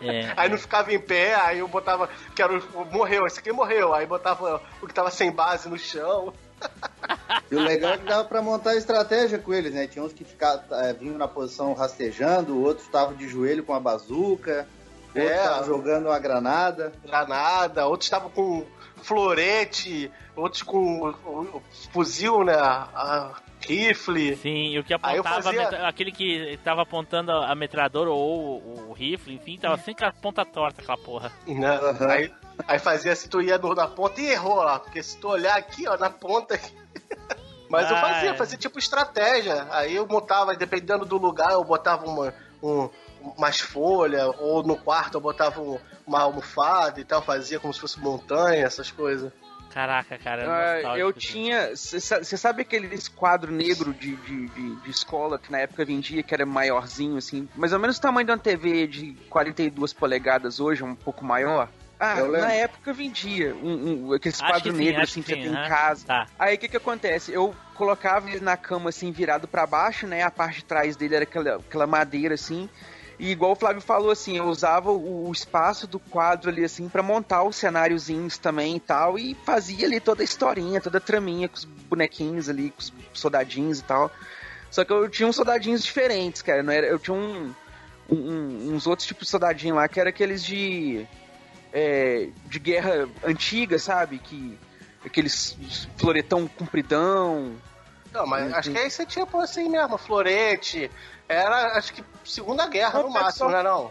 É. Aí não ficava em pé, aí eu botava. Que era o. Morreu, esse aqui morreu. Aí botava o que tava sem base no chão. E o legal é que dava pra montar estratégia com eles, né? Tinha uns que ficavam, eh, vinham na posição rastejando, outros estavam de joelho com a bazuca, outros É. estavam jogando uma granada. Granada, outros estavam com florete, outros com o, o- o fuzil, né? A, rifle. Sim, e o que eu apontava, fazia- aquele que tava apontando a metralhadora ou o, o rifle, enfim, tava sempre com a ponta torta aquela porra. Né? Aí, aí fazia se tu ia no, na ponta e errou lá, porque se tu olhar aqui, ó, na ponta. Mas eu Ah, fazia, é. fazia tipo estratégia. Aí eu montava, dependendo do lugar, eu botava uma, um, umas folhas, ou no quarto eu botava um- uma almofada e tal, fazia como se fosse montanha, essas coisas. Caraca, cara. Nostálgico, eu tinha. Você sabe aqueles quadro negro de, de, de, de escola que na época vendia, que era maiorzinho, assim, mais ou menos o tamanho de uma TV de 42 polegadas hoje, um pouco maior? Ah, na época vendia um, um- aqueles que negros acho assim que que você tem em casa. Tá. Aí o que que acontece? Eu colocava ele na cama assim, virado pra baixo, né? A parte de trás dele era aquela, aquela madeira assim. E igual o Flávio falou assim, eu usava o, o espaço do quadro ali assim pra montar os cenáriozinhos também e tal e fazia ali toda a historinha, toda a traminha com os bonequinhos ali, com os soldadinhos e tal. Só que eu tinha uns soldadinhos diferentes, cara, não era, eu tinha um, um- uns outros tipos de soldadinho lá que era aqueles de é, de guerra antiga, sabe? Que aqueles floretão compridão. Não, mas acho que aí você tinha pô, assim mesmo, florete. Era, acho que Segunda Guerra no máximo, pessoal- não é?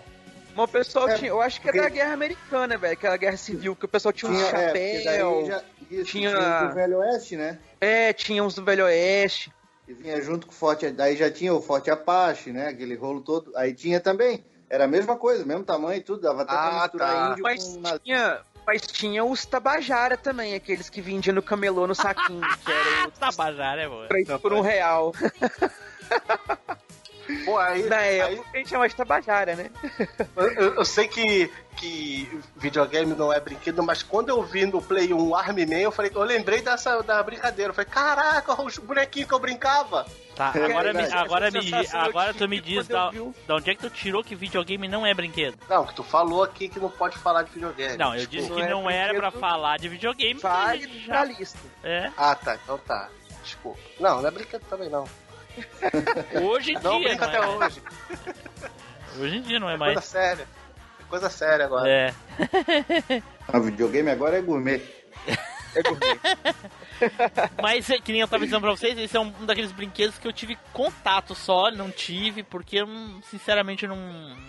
Mas o pessoal É, tinha. Eu acho que é porque- da guerra americana, velho. Aquela guerra civil, que o pessoal tinha, Tinha, uns é, porque daí chapéu. já, isso, tinha- tinha do Velho Oeste, né? É, tinha uns do Velho Oeste. Que vinha junto com o Forte. Daí já tinha o Forte Apache, né? Aquele rolo todo. Aí tinha também. Era a mesma coisa, mesmo tamanho e tudo. Dava até pra Ah, misturar tá. índio Mas com tinha, mas tinha os Tabajara também, aqueles que vendiam no camelô no saquinho, que era o Tabajara é boa. três por um real. Pô, aí, Na aí época a gente chamava de Tabajara, né? eu, eu- eu sei que, que videogame não é brinquedo, mas quando eu vi no Play 1 Army Man, eu falei, eu lembrei dessa da brincadeira. Eu falei, caraca, os bonequinhos que eu brincava. Tá, É agora, me, verdade. agora, me, agora tu me diz da, da onde é que tu tirou que videogame não é brinquedo? Não, que tu falou aqui que não pode falar de videogame. Não, eu disse que não é não era pra falar de videogame. Pra já... lista. É, Ah, tá, então tá. Desculpa. Não, não é brinquedo também, não. Hoje em Não dia brinca não é até mais. hoje. Hoje em dia não é É mais. coisa séria. É coisa séria agora. É. Ah, videogame agora é gourmet. Mas, é, que nem eu tava dizendo pra vocês, esse é um, um daqueles brinquedos que eu tive contato só, não tive, porque eu, sinceramente, não,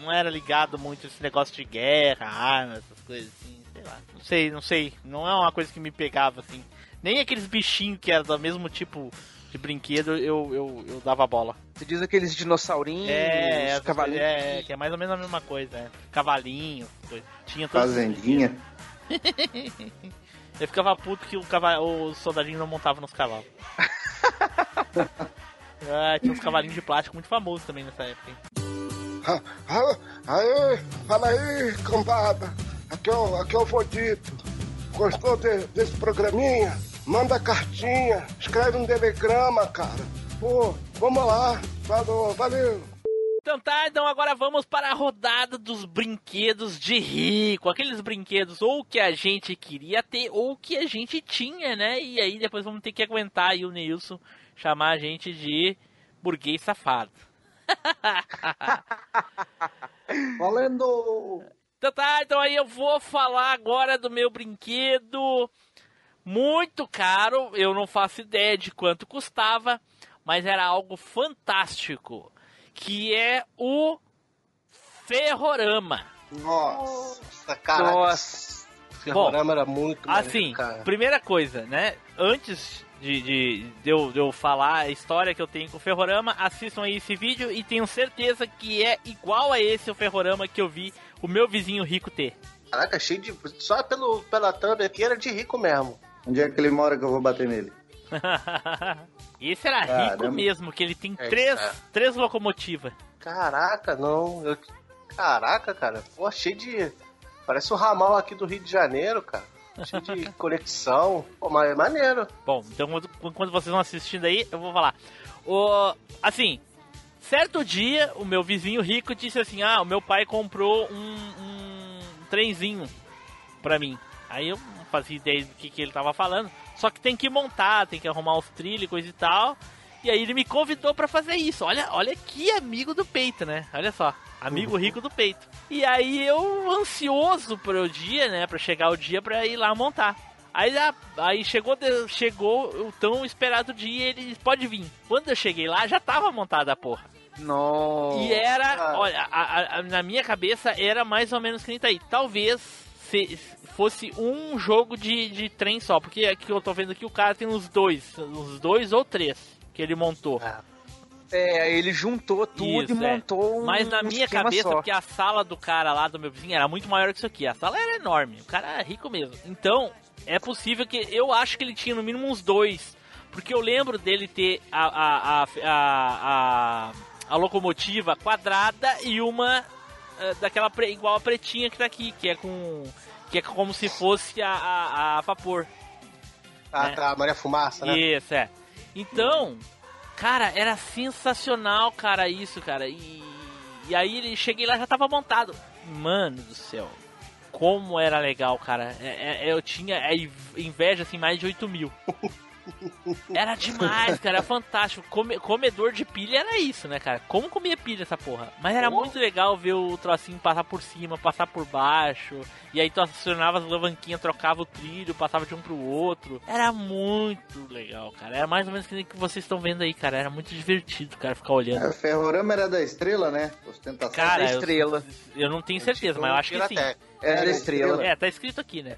não era ligado muito a esse negócio de guerra, armas, essas coisas assim, sei lá. Não sei, não sei. Não é uma coisa que me pegava, assim. Nem aqueles bichinhos que eram do mesmo tipo de brinquedo, eu, eu, eu dava bola. Você diz aqueles dinossaurinhos, É, essas cavalinhos. é, que é mais ou menos a mesma coisa, né? Cavalinho. Tinha esses Fazendinha. Eu ficava puto que o, cava... o soldadinho não montava nos cavalos. ah, tinha uns cavalinhos de plástico muito famosos também nessa época. hein? Aê, fala aí, cambada. Aqui é o, aqui é o Vodito. Gostou de- desse programinha? Manda cartinha, escreve um telegrama, cara. Pô, vamos lá. Falou, valeu. Então tá, então agora vamos para a rodada dos brinquedos de rico. Aqueles brinquedos ou que a gente queria ter ou que a gente tinha, né? E aí depois vamos ter que aguentar aí o Nilson chamar a gente de burguês safado. Valendo! Então tá, então aí eu vou falar agora do meu brinquedo muito caro, eu não faço ideia de quanto custava, mas era algo fantástico, que é o Ferrorama. Nossa, cara. Nossa. Ferrorama era muito maneiro, Assim, cara. primeira coisa, né? Antes de, de, de eu, de eu falar a história que eu tenho com o Ferrorama, assistam aí esse vídeo e tenho certeza que é igual a esse o Ferrorama que eu vi o meu vizinho rico ter. Caraca, cheio de. Só pelo, pela thumb aqui era de rico mesmo. Onde é que ele mora que eu vou bater nele? esse era rico Caramba. mesmo, que ele tem É, três, é. três locomotivas. Caraca, não. eu- Caraca, cara. Pô, cheio de. Parece o ramal aqui do Rio de Janeiro, cara. Cheio de conexão. Pô, mas é maneiro. Bom, então quando, quando vocês vão assistindo aí, eu vou falar. O, assim, certo dia, o meu vizinho rico disse assim: Ah, o meu pai comprou um, um trenzinho pra mim. Aí eu fazia ideia do que, que ele tava falando. Só que tem que montar, tem que arrumar os trilhos e coisa e tal. E aí ele me convidou pra fazer isso. Olha, olha que amigo do peito, né? Olha só, amigo rico do peito. E aí eu ansioso pro dia, né, Pra chegar o dia pra ir lá montar. Aí, já- aí chegou, chegou o tão esperado dia, ele pode vir. Quando eu cheguei lá, já tava montada a porra. Nossa. E era, olha, a- a- na minha cabeça era mais ou menos que nem tá aí. Talvez se, fosse um jogo de, de trem só, porque aqui eu tô vendo que o cara tem uns dois, uns dois ou três que ele montou. É, aí ele juntou tudo Isso, e é. montou um Mas na minha esquema cabeça, só. porque a sala do cara lá do meu vizinho era muito maior que isso aqui. A sala era enorme, o cara é rico mesmo. Então, é possível que. Eu acho que ele tinha no mínimo uns dois. Porque eu lembro dele ter a, a, a, a, a, a locomotiva quadrada e uma daquela pre- igual a pretinha que tá aqui, que é com. que é como se fosse a, a, a vapor. Ah, né? tá, Maria Fumaça, né? Isso, é. Então, cara, era sensacional, cara, isso, cara. E, e aí ele cheguei lá já tava montado. Mano do céu. Como era legal, cara. É- é- eu tinha é, inveja, assim, mais de 8 mil. Era demais, cara. Era fantástico. Come- comedor de pilha era isso, né, cara? Como comia pilha essa porra? Mas era muito legal ver o trocinho passar por cima, passar por baixo. E aí tu acionava as alavanquinhas, trocava o trilho, passava de um pro outro. Era muito legal, cara. Era mais ou menos que vocês estão vendo aí, cara. Era muito divertido, cara, ficar olhando. É, Ferrorama era da estrela, né? Ostentação Cara, da eu- estrela. Eu, não tenho certeza, mas eu acho que sim. Era da estrela. É, tá escrito aqui, né?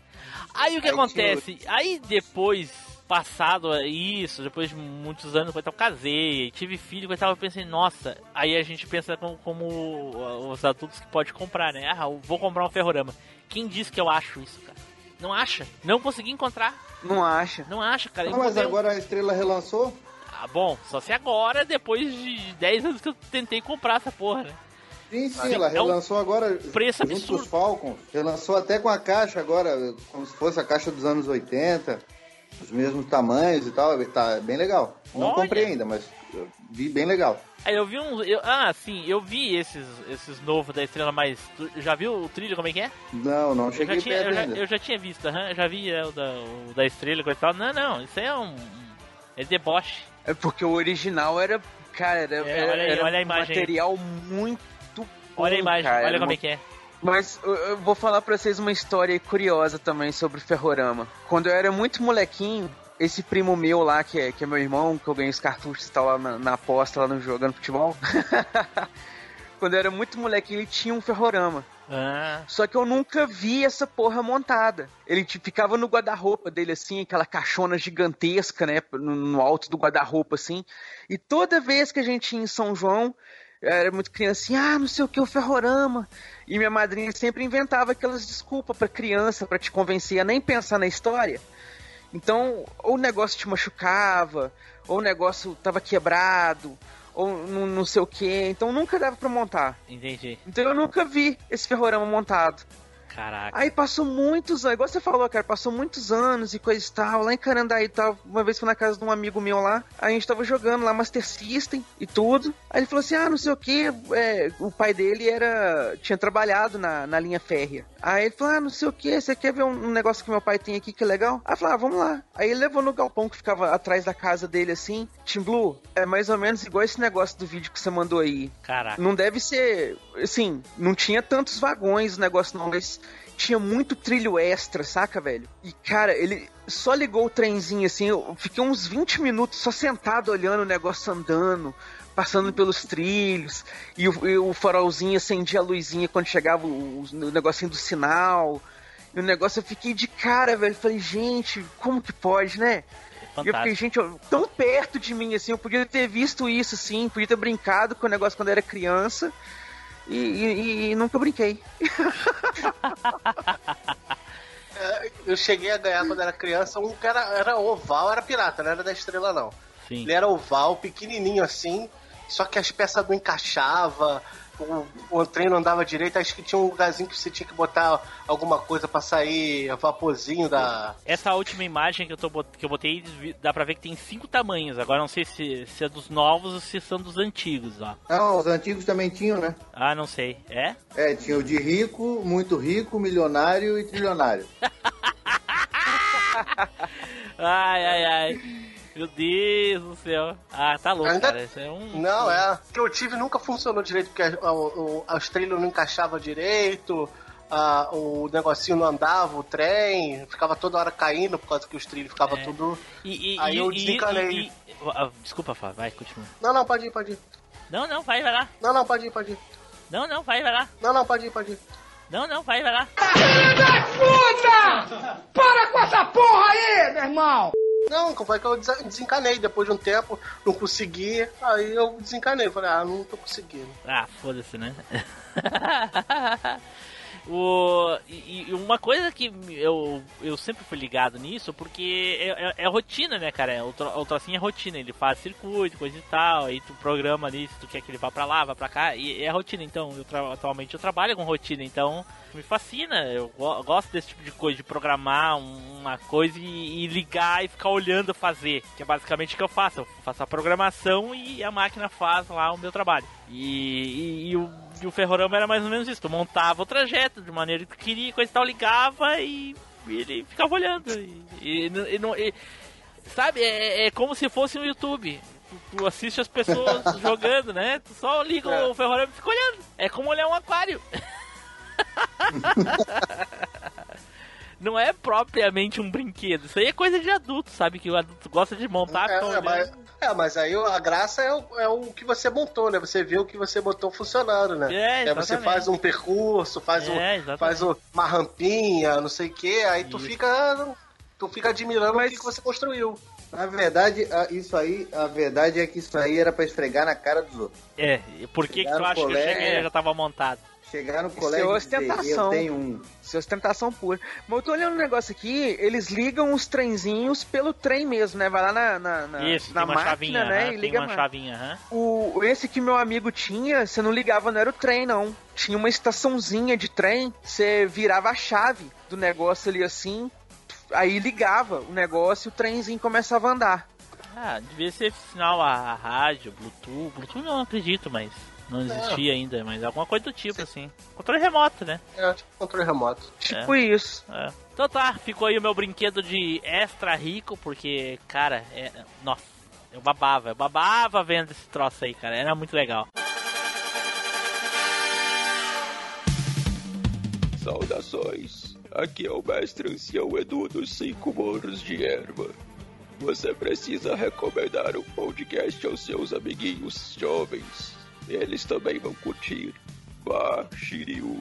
Aí o que Aí acontece? Aí depois, passado isso, depois de muitos anos, eu casei, tive filho, e eu pensei, nossa, aí a gente pensa como, como os adultos que pode comprar, né? Ah, eu vou comprar um ferrorama. Quem diz que eu acho isso, cara? Não acha? Não consegui encontrar. Não acha? Não acha, cara. Ah, mas um- agora a estrela relançou? Ah, bom, só se agora, depois de 10 anos que eu tentei comprar essa porra, né? Sim, sim, ela é um relançou agora preço junto com os Falcons. Relançou até com a caixa agora, como se fosse a caixa dos anos 80, os mesmos tamanhos e tal. Tá bem legal. Não Olha. comprei ainda, mas eu vi bem legal. Aí eu vi uns. eu- ah, sim, eu vi esses, esses novos da estrela, mas. Tu já viu o trilho como é que é? Não, não Eu cheguei já, tinha, perto eu, já, ainda. eu já tinha visto, aham, eu já vi é, o, da, o da estrela e coisa tal. Não, não, isso aí é um. É deboche. É porque o original era. Cara, era, É, olha aí, era olha a um imagem material muito. Olha a imagem, cara, olha como é que é. Mas eu, vou falar pra vocês uma história curiosa também sobre Ferrorama. Quando eu era muito molequinho, esse primo meu lá, que é, que é meu irmão, que eu ganhei os cartuchos e tal lá na, na aposta, lá no jogando futebol. Quando eu era muito molequinho, ele tinha um Ferrorama. Ah, Só que eu nunca vi essa porra montada. Ele tipo, ficava no guarda-roupa dele, assim, aquela caixona gigantesca, né? No, no alto do guarda-roupa, assim. E toda vez que a gente ia em São João, era muito criança, assim, ah, não sei o que, o Ferrorama. E minha madrinha sempre inventava aquelas desculpas pra criança, pra te convencer a nem pensar na história. Então, ou o negócio te machucava, ou o negócio tava quebrado, ou não, não sei o que. Então nunca dava pra montar. entendi. Então eu nunca vi esse ferrorama montado. Caraca. Aí passou muitos anos, igual você falou, cara, passou muitos anos e coisa e tal, lá em Carandaí e tal. Uma vez fui na casa de um amigo meu lá, a gente tava jogando lá Master System e tudo. Aí ele falou assim: ah, não sei o que, o pai dele era. tinha trabalhado na, na linha férrea. Aí ele falou: ah, não sei o que, você quer ver um, um negócio que meu pai tem aqui que é legal? Aí falei: ah, vamos lá. Aí ele levou no galpão que ficava atrás da casa dele assim. Tim Blue, é mais ou menos igual esse negócio do vídeo que você mandou aí. Caraca. Não deve ser assim, não tinha tantos vagões o negócio não, mas tinha muito trilho extra, saca, velho? E, cara, ele só ligou o trenzinho assim, eu fiquei uns 20 minutos só sentado olhando o negócio andando, passando pelos trilhos, e o, e o farolzinho acendia a luzinha quando chegava o, o negocinho do sinal. E o negócio eu fiquei de cara, velho. Falei, gente, como que pode, né? E eu fiquei, gente, tão perto de mim, assim, eu podia ter visto isso, assim, podia ter brincado com o negócio quando eu era criança. E, e- e nunca brinquei. Eu cheguei a ganhar quando era criança um que era, era oval, era pirata, não era da estrela não. Sim. Ele era oval, pequenininho assim, só que as peças não encaixavam, o, o trem não andava direito, acho que tinha um lugarzinho que você tinha que botar alguma coisa pra sair vaporzinho da. Essa última imagem que eu, tô, que eu botei, dá pra ver que tem cinco tamanhos. Agora não sei se, se é dos novos ou se são dos antigos, ó. Não, os antigos também tinham, né? Ah, não sei. É? É, tinha o de rico, muito rico, milionário e trilionário. Ai, ai, ai. Meu Deus do céu. Ah, tá louco, Ainda- cara. Isso é um. Não, é. O que eu tive nunca funcionou direito, porque a- a- o- as trilhas não encaixavam direito, a- o negocinho não andava, o trem, ficava toda hora caindo por causa que os trilhos ficavam É. tudo. E, e, Aí e- eu desencanei. e- Ah, Desculpa, Fábio, vai, continua. Não, não, pode ir, pode ir. Não, não, vai, vai lá. Não, não, pode ir, pode ir. Não, não, vai, vai lá. Não, não, pode ir, pode ir. Não, não, vai, vai lá. Puta! Para com essa porra aí, meu irmão! Não, foi que eu desencanei depois de um tempo, não consegui, aí eu desencanei. Falei, ah, não tô conseguindo. Ah, foda-se, né? o, e, e uma coisa que eu, eu sempre fui ligado nisso, porque é, é- é rotina, né, cara? O, tro, o trocinho é rotina, ele faz circuito, coisa e tal, aí tu programa ali se tu quer que ele vá pra lá, vá pra cá, e é rotina, então, eu tra- atualmente eu trabalho com rotina, então me fascina, eu go- gosto desse tipo de coisa, de programar um- uma coisa e, e ligar e ficar olhando fazer, que é basicamente o que eu faço, eu faço a programação e a máquina faz lá o meu trabalho. E, e- e o, e o ferrorama era mais ou menos isso, tu montava o trajeto de maneira que tu queria, coisa e tal, ligava e, e ele ficava olhando. E, e e não- sabe, é, é como se fosse no YouTube. Tu, tu assiste as pessoas jogando, né? Tu só liga É. o ferrorama e fica olhando. É como olhar um aquário. Não é propriamente um brinquedo. Isso aí é coisa de adulto, sabe? Que o adulto gosta de montar. É, é, mas, é, mas aí a graça é o, é o que você montou, né? Você vê o que você botou funcionando, né? É, Aí você exatamente. faz um percurso, faz, um, É, exatamente. faz um- uma rampinha, não sei o que, aí tu Isso. fica. Tu fica admirando o que, você construiu. Na verdade, isso aí, a verdade é que isso aí era pra esfregar na cara dos outros. É, e por que, tu acha que eu colégio- cheguei e já tava montado? Chegar no Isso é colégio e dizer, ostentação. eu tenho um. Isso é ostentação pura. Mas eu tô olhando um negócio aqui, eles ligam os trenzinhos pelo trem mesmo, né? Vai lá na, na, na, Isso, na tem uma máquina, chavinha, né? aham, e tem liga uma a chavinha, aham. O, esse que meu amigo tinha, você não ligava, não era o trem, não. Tinha uma estaçãozinha de trem, você virava a chave do negócio ali assim, aí ligava o negócio e o trenzinho começava a andar. Ah, devia ser sinal a rádio, Bluetooth. Bluetooth não acredito, mas não existia ainda, mas alguma coisa do tipo, assim. Controle remoto, né? É, tipo controle remoto. Tipo isso. É. Então tá, ficou aí o meu brinquedo de extra rico, porque, cara, é. Nossa, eu babava, eu babava vendo esse troço aí, cara. Era muito legal. Saudações, aqui é o mestre ancião Edu dos Cinco Morros de Erva. Você precisa recomendar o podcast aos seus amiguinhos jovens. Eles também vão curtir. Vá, Shiryu.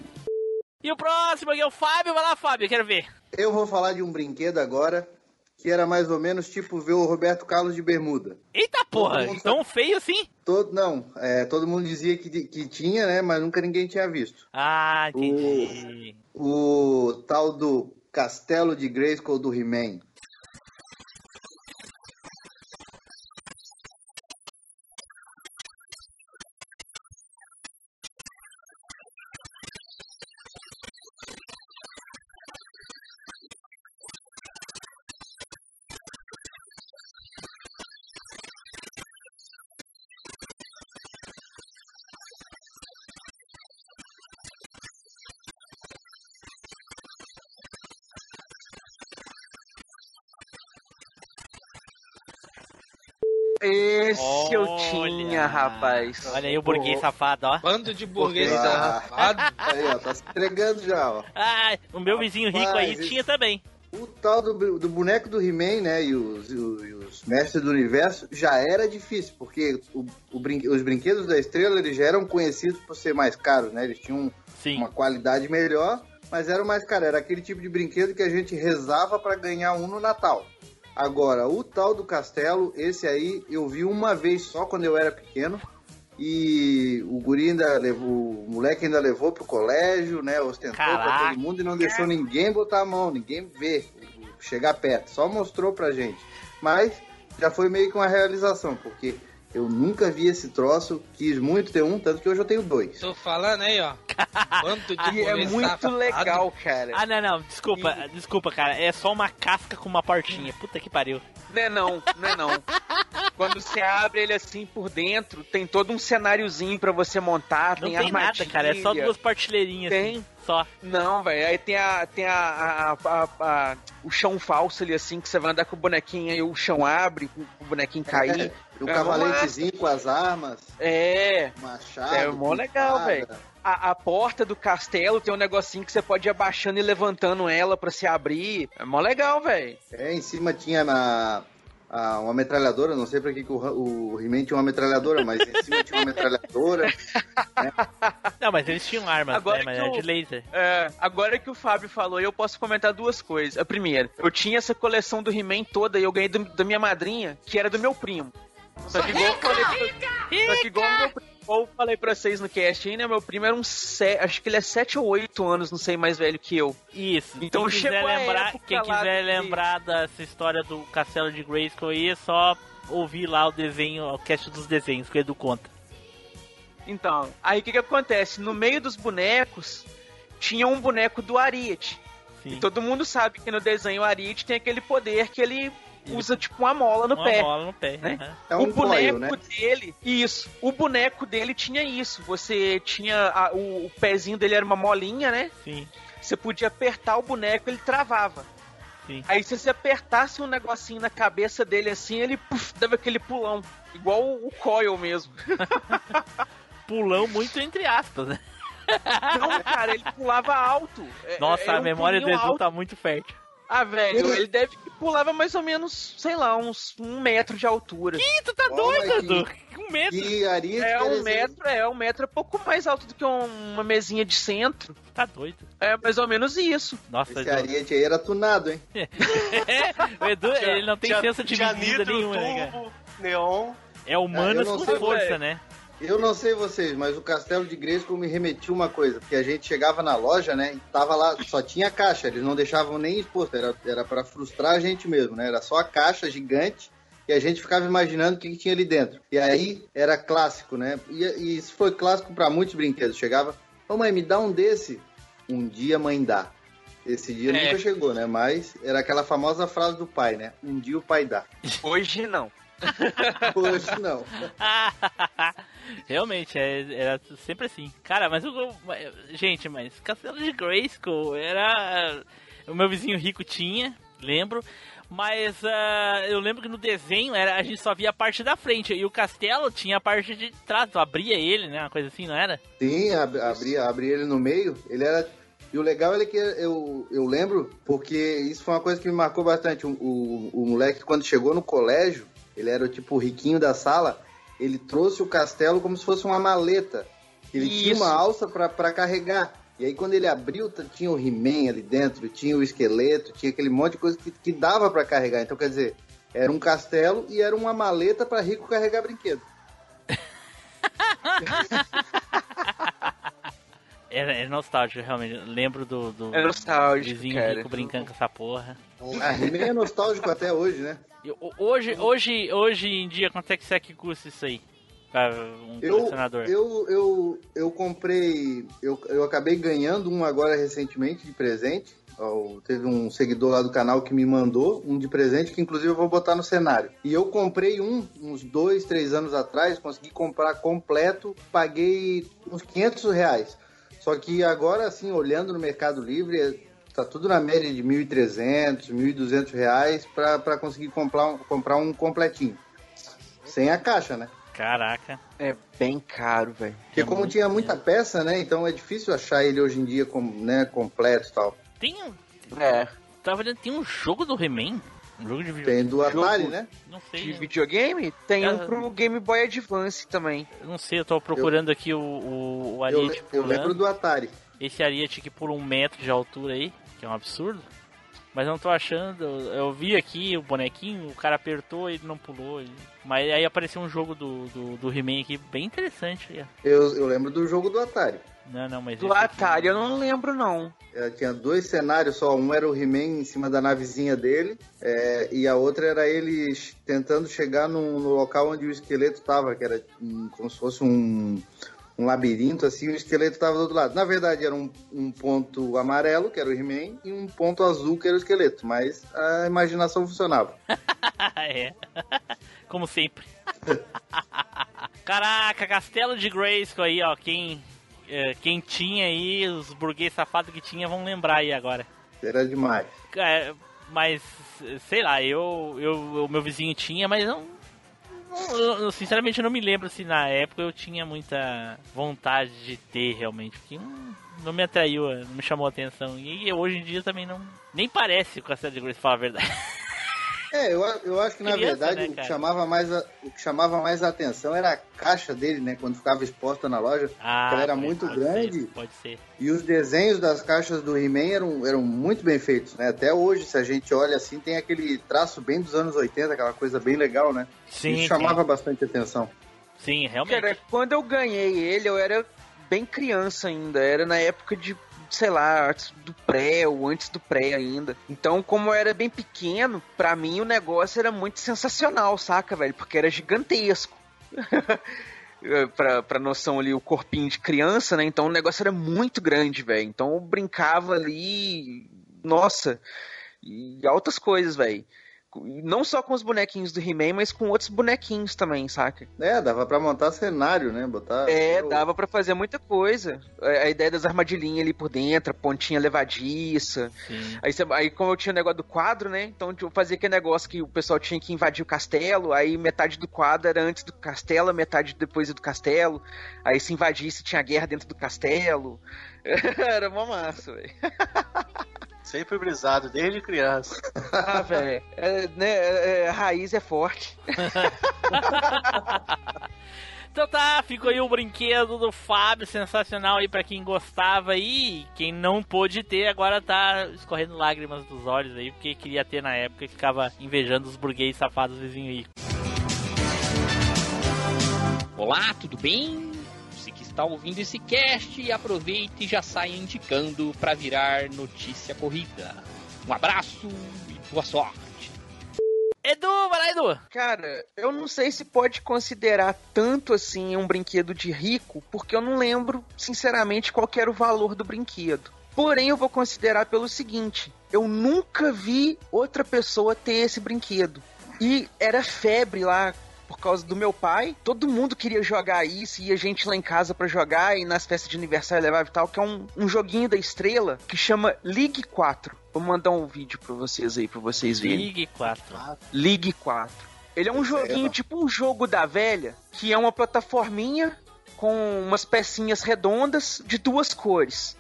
E o próximo aqui é o Fábio. Vai lá, Fábio, quero ver. Eu vou falar de um brinquedo agora que era mais ou menos tipo ver o Roberto Carlos de bermuda. Eita porra, tão feio assim? Todo, não, é, todo mundo dizia que, que tinha, né? Mas nunca ninguém tinha visto. Ah, entendi. O tal do Castelo de Grayskull do He-Man. Rapaz. Olha aí o burguês safado, ó. Bando de burguês Ah, safado. Aí, ó, tá se entregando já, ó. Ah, o meu vizinho rico aí Rapaz, tinha também. O tal do, do boneco do He-Man, né, e os, e os- e os mestres do universo já era difícil, porque o, o brin- os brinquedos da estrela eles já eram conhecidos por ser mais caros, né? Eles tinham Sim. uma qualidade melhor, mas eram mais caros. Era aquele tipo de brinquedo que a gente rezava para ganhar um no Natal. Agora, o tal do castelo, esse aí eu vi uma vez só quando eu era pequeno. E o guri ainda levou, o moleque ainda levou pro colégio, né? Ostentou pra Caraca. todo mundo e não deixou ninguém botar a mão, ninguém ver, chegar perto. Só mostrou pra gente. Mas já foi meio que uma realização, porque eu nunca vi esse troço, quis muito ter um, tanto que hoje eu tenho dois. Tô falando aí, ó. Bando de E é muito safado. legal, cara. Ah, não, não, desculpa, desculpa, cara. É só uma casca com uma portinha. Puta que pariu. Não é não, não é não. Quando você abre ele assim por dentro, tem todo um cenáriozinho pra você montar, Não tem, tem nada, cara. É só duas partilheirinhas. Tem. Assim, só. Não, velho. Aí tem a tem a, a- a- a- o chão falso ali assim que você vai andar com o bonequinho e o chão abre, com o bonequinho cair. É, o É, cavalentezinho com as armas, É. machado. É mó legal, velho. A, a porta do castelo tem um negocinho que você pode ir abaixando e levantando ela pra se abrir. É mó legal, velho. É, em cima tinha na, a- uma metralhadora, não sei pra que, que o, o He-Man tinha uma metralhadora, mas em cima tinha uma metralhadora. Não, mas eles tinham armas, Agora né? Mas era o- de laser. É, agora que o Fábio falou, eu posso comentar duas coisas. A primeira, eu tinha essa coleção do He-Man toda e eu ganhei do- da minha madrinha, que era do meu primo. Só que igual eu falei pra, só que igual meu primo, falei pra vocês no cast aí, né? Meu primo era um se, acho que ele é 7 ou 8 anos, não sei, mais velho que eu. Isso. Então quem quiser lembrar, quem quiser de- lembrar dessa história do Castelo de Grayskull aí, é só ouvir lá o desenho, o cast dos desenhos que o Edu conta. Então, aí o que que acontece? No meio dos bonecos, tinha um boneco do Ariete. Sim. E todo mundo sabe que no desenho o Ariete tem aquele poder que ele usa tipo uma mola no Uma pé. bola no pé. né? É o um boneco coil, né? dele, isso. O boneco dele tinha isso. Você tinha a- o, o pezinho dele era uma molinha, né? Sim, Você podia apertar o boneco, ele travava. sim. Aí se você apertasse um negocinho na cabeça dele assim, ele puf, dava aquele pulão, igual o, o coil mesmo. Pulão muito entre aspas, né? Não, cara, ele pulava alto. É- Nossa, era a memória do Edu alto. tá muito fértil. Ah, velho, ele deve que pulava mais ou menos, sei lá, uns um metro de altura. Ih, tu tá doido, Edu? que- Um metro. E Ariete É quer um metro, é um metro é pouco mais alto do que um- uma mesinha de centro. Tá doido. É mais ou menos isso. Nossa, Esse Edu. Ariete aí era tunado, hein? o Edu, ele não tem senso de medida nenhuma, né, cara? turbo, neon. É humanos Ah, com força, velho. né? Eu não sei vocês, mas o Castelo de Grayskull me remetiu uma coisa, porque a gente chegava na loja, né, e tava lá, só tinha caixa, eles não deixavam nem exposto, era, para frustrar a gente mesmo, né, era só a caixa gigante e a gente ficava imaginando o que, que tinha ali dentro. E aí era clássico, né, e, e isso foi clássico para muitos brinquedos, chegava, ô mãe, me dá um desse, um dia mãe dá. Esse dia É. nunca chegou, né, mas era aquela famosa frase do pai, né, um dia o pai dá. Hoje não. Hoje não. Realmente, é- era sempre assim. Cara, mas o. Gente, mas Castelo de Grayskull era. O meu vizinho rico tinha, lembro. Mas ah, eu lembro que no desenho era, a gente só via a parte da frente. E o castelo tinha a parte de trás. Abria ele, né? Uma coisa assim, não era? Sim, ab- abria, abria ele no meio. Ele era. E o legal é que eu, eu lembro, porque isso foi uma coisa que me marcou bastante. O, o, o moleque, quando chegou no colégio, ele era o tipo riquinho da sala, ele trouxe o castelo como se fosse uma maleta. Ele tinha Isso. uma alça pra pra carregar. E aí quando ele abriu, tinha o He-Man ali dentro, tinha o esqueleto, tinha aquele monte de coisa que, que dava pra carregar. Então, quer dizer, era um castelo e era uma maleta pra rico carregar brinquedo. Era, era nostálgico, realmente. Eu lembro do, do É nostálgico, vizinho cara. rico brincando com essa porra. A He-Man é nostálgico até hoje, né? E o- hoje, hoje, hoje em dia, quanto é que será que custa isso aí? Pra um Eu, colecionador? eu, eu, eu comprei. Eu, eu acabei ganhando um agora recentemente de presente. Ó, Teve um seguidor lá do canal que me mandou um de presente, que inclusive eu vou botar no cenário. E eu comprei um uns dois, três anos atrás, consegui comprar completo, paguei uns 500 reais. Só que agora, assim, olhando no Mercado Livre, é- tá tudo na média de 1.300, 1.200 reais para conseguir comprar um, comprar um completinho. Sem a caixa, né? Caraca. É bem caro, velho. Porque como tinha muita peça, né? Então é difícil achar ele hoje em dia com, né, completo e tal. Tem um. É. Tava olhando, tem um jogo do He-Man? Um jogo de videogame. Tem do Atari, Jogo né? Não sei. De videogame? Tem um Ah. pro Game Boy Advance também. Eu não sei, eu tô procurando aqui o, o, o Eu, Ariete eu pulando. lembro do Atari. Esse Ariete que pula um metro de altura aí, que é um absurdo. Mas eu não tô achando. Eu vi aqui o bonequinho, o cara apertou e ele não pulou. ele- Mas aí apareceu um jogo do, do, do He-Man aqui bem interessante. Eu, eu lembro do jogo do Atari. Não, não, mas. Do Atari eu não lembro, não. É, tinha dois cenários só. Um era o He-Man em cima da navezinha dele. é, e a outra era ele tentando chegar no, no local onde o esqueleto estava, que era hum, como se fosse um, um labirinto, assim. O esqueleto estava do outro lado. Na verdade, era um, um ponto amarelo, que era o He-Man, e um ponto azul, que era o esqueleto. Mas a imaginação funcionava. é. Como sempre. Caraca, Castelo de Grayskull aí, ó. Quem, é, quem tinha aí, os burguês safados que tinha, vão lembrar aí agora. Era demais. É, mas, sei lá, eu, eu, o meu vizinho tinha, mas não, não- eu, sinceramente eu não me lembro se na época eu tinha muita vontade de ter realmente, porque não, não me atraiu, não me chamou a atenção. E hoje em dia também não. Nem parece o Castelo de Grace, falar a verdade. É, eu, eu acho que na Criança, verdade né, o, que chamava mais a, o que chamava mais a atenção era a caixa dele, né? Quando ficava exposta na loja. Ah, ela era pode- muito pode grande. ser, pode ser. E os desenhos das caixas do He-Man eram, eram muito bem feitos, né? Até hoje, se a gente olha assim, tem aquele traço bem dos anos 80, aquela coisa bem legal, né? Sim, Isso chamava bastante atenção. Sim, realmente. Cara, quando eu ganhei ele, eu era bem criança ainda. Era na época de, sei lá, antes do pré ou antes do pré ainda. Então, como eu era bem pequeno, pra mim o negócio era muito sensacional, saca, velho? Porque era gigantesco. pra, pra noção ali, o corpinho de criança, né? Então o negócio era muito grande, velho. Então eu brincava ali. Nossa, e altas coisas, velho. Não só com os bonequinhos do He-Man, mas com outros bonequinhos também, saca? É, dava pra montar cenário, né? Botar. É, dava pra fazer muita coisa. A a ideia das armadilhinhas ali por dentro, a pontinha levadiça. Aí, você- aí, como eu tinha o negócio do quadro, né? Então eu fazia aquele negócio que o pessoal tinha que invadir o castelo. Aí metade do quadro era antes do castelo, metade depois do castelo. Aí se invadisse, tinha guerra dentro do castelo. era uma massa, velho. Sempre brisado, desde criança. Ah, velho. É, né, é, é, a raiz é forte. Então tá, ficou aí o brinquedo do Fábio, sensacional aí pra quem gostava aí. Quem não pôde ter, agora tá escorrendo lágrimas dos olhos aí, porque queria ter na época e ficava invejando os burguês safados vizinhos aí. Olá, tudo bem? Está ouvindo esse cast, aproveite e já saia indicando para virar notícia corrida. Um abraço e boa sorte. Edu, vai lá, Edu! Cara, eu não sei se pode considerar tanto assim um brinquedo de rico, porque eu não lembro, sinceramente, qual que era o valor do brinquedo. Porém, eu vou considerar pelo seguinte: eu nunca vi outra pessoa ter esse brinquedo. E era febre lá por causa do meu pai. Todo mundo queria jogar isso, ia gente lá em casa pra jogar e nas festas de aniversário levava e tal, que é um, um joguinho da estrela que chama League 4. Vou mandar um vídeo pra vocês aí, pra vocês verem. League 4. League 4. Ele é um joguinho, tipo um jogo da velha, que é uma plataforminha com umas pecinhas redondas de duas cores.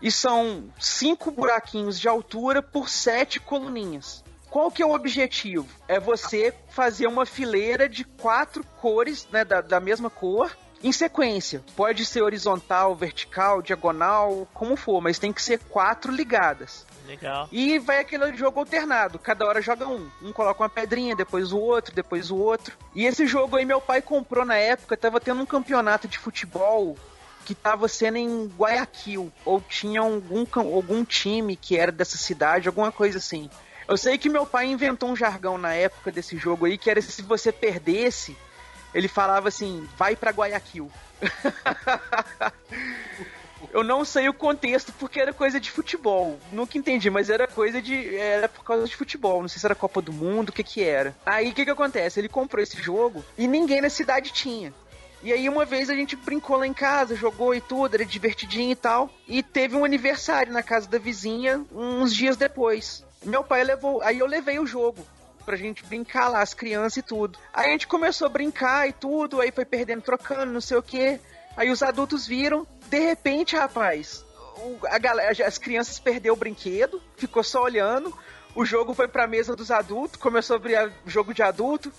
E são cinco buraquinhos de altura por sete coluninhas. Qual que é o objetivo? É você fazer uma fileira de quatro cores, né, da, da mesma cor, em sequência. Pode ser horizontal, vertical, diagonal, como for, mas tem que ser quatro ligadas. Legal. E vai aquele jogo alternado, cada hora joga um. Um coloca uma pedrinha, depois o outro, depois o outro. E esse jogo aí meu pai comprou na época, tava tendo um campeonato de futebol que tava sendo em Guayaquil, ou tinha algum, algum time que era dessa cidade, alguma coisa assim. Eu sei que meu pai inventou um jargão na época desse jogo aí, que era se você perdesse, ele falava assim, vai pra Guayaquil. Eu não sei o contexto porque era coisa de futebol. Nunca entendi, mas era coisa de. Era por causa de futebol. Não sei se era Copa do Mundo, o que que era. Aí o que que acontece? Ele comprou esse jogo e ninguém na cidade tinha. E aí uma vez a gente brincou lá em casa, jogou e tudo, era divertidinho e tal. E teve um aniversário na casa da vizinha uns dias depois. Meu pai levou. Aí eu levei o jogo. pra gente brincar lá, as crianças e tudo. Aí a gente começou a brincar e tudo, aí foi perdendo, trocando, não sei o que. Aí os adultos viram, de repente, rapaz, a galera, as crianças perdeu o brinquedo, ficou só olhando. O jogo foi pra mesa dos adultos, começou a virar jogo de adulto.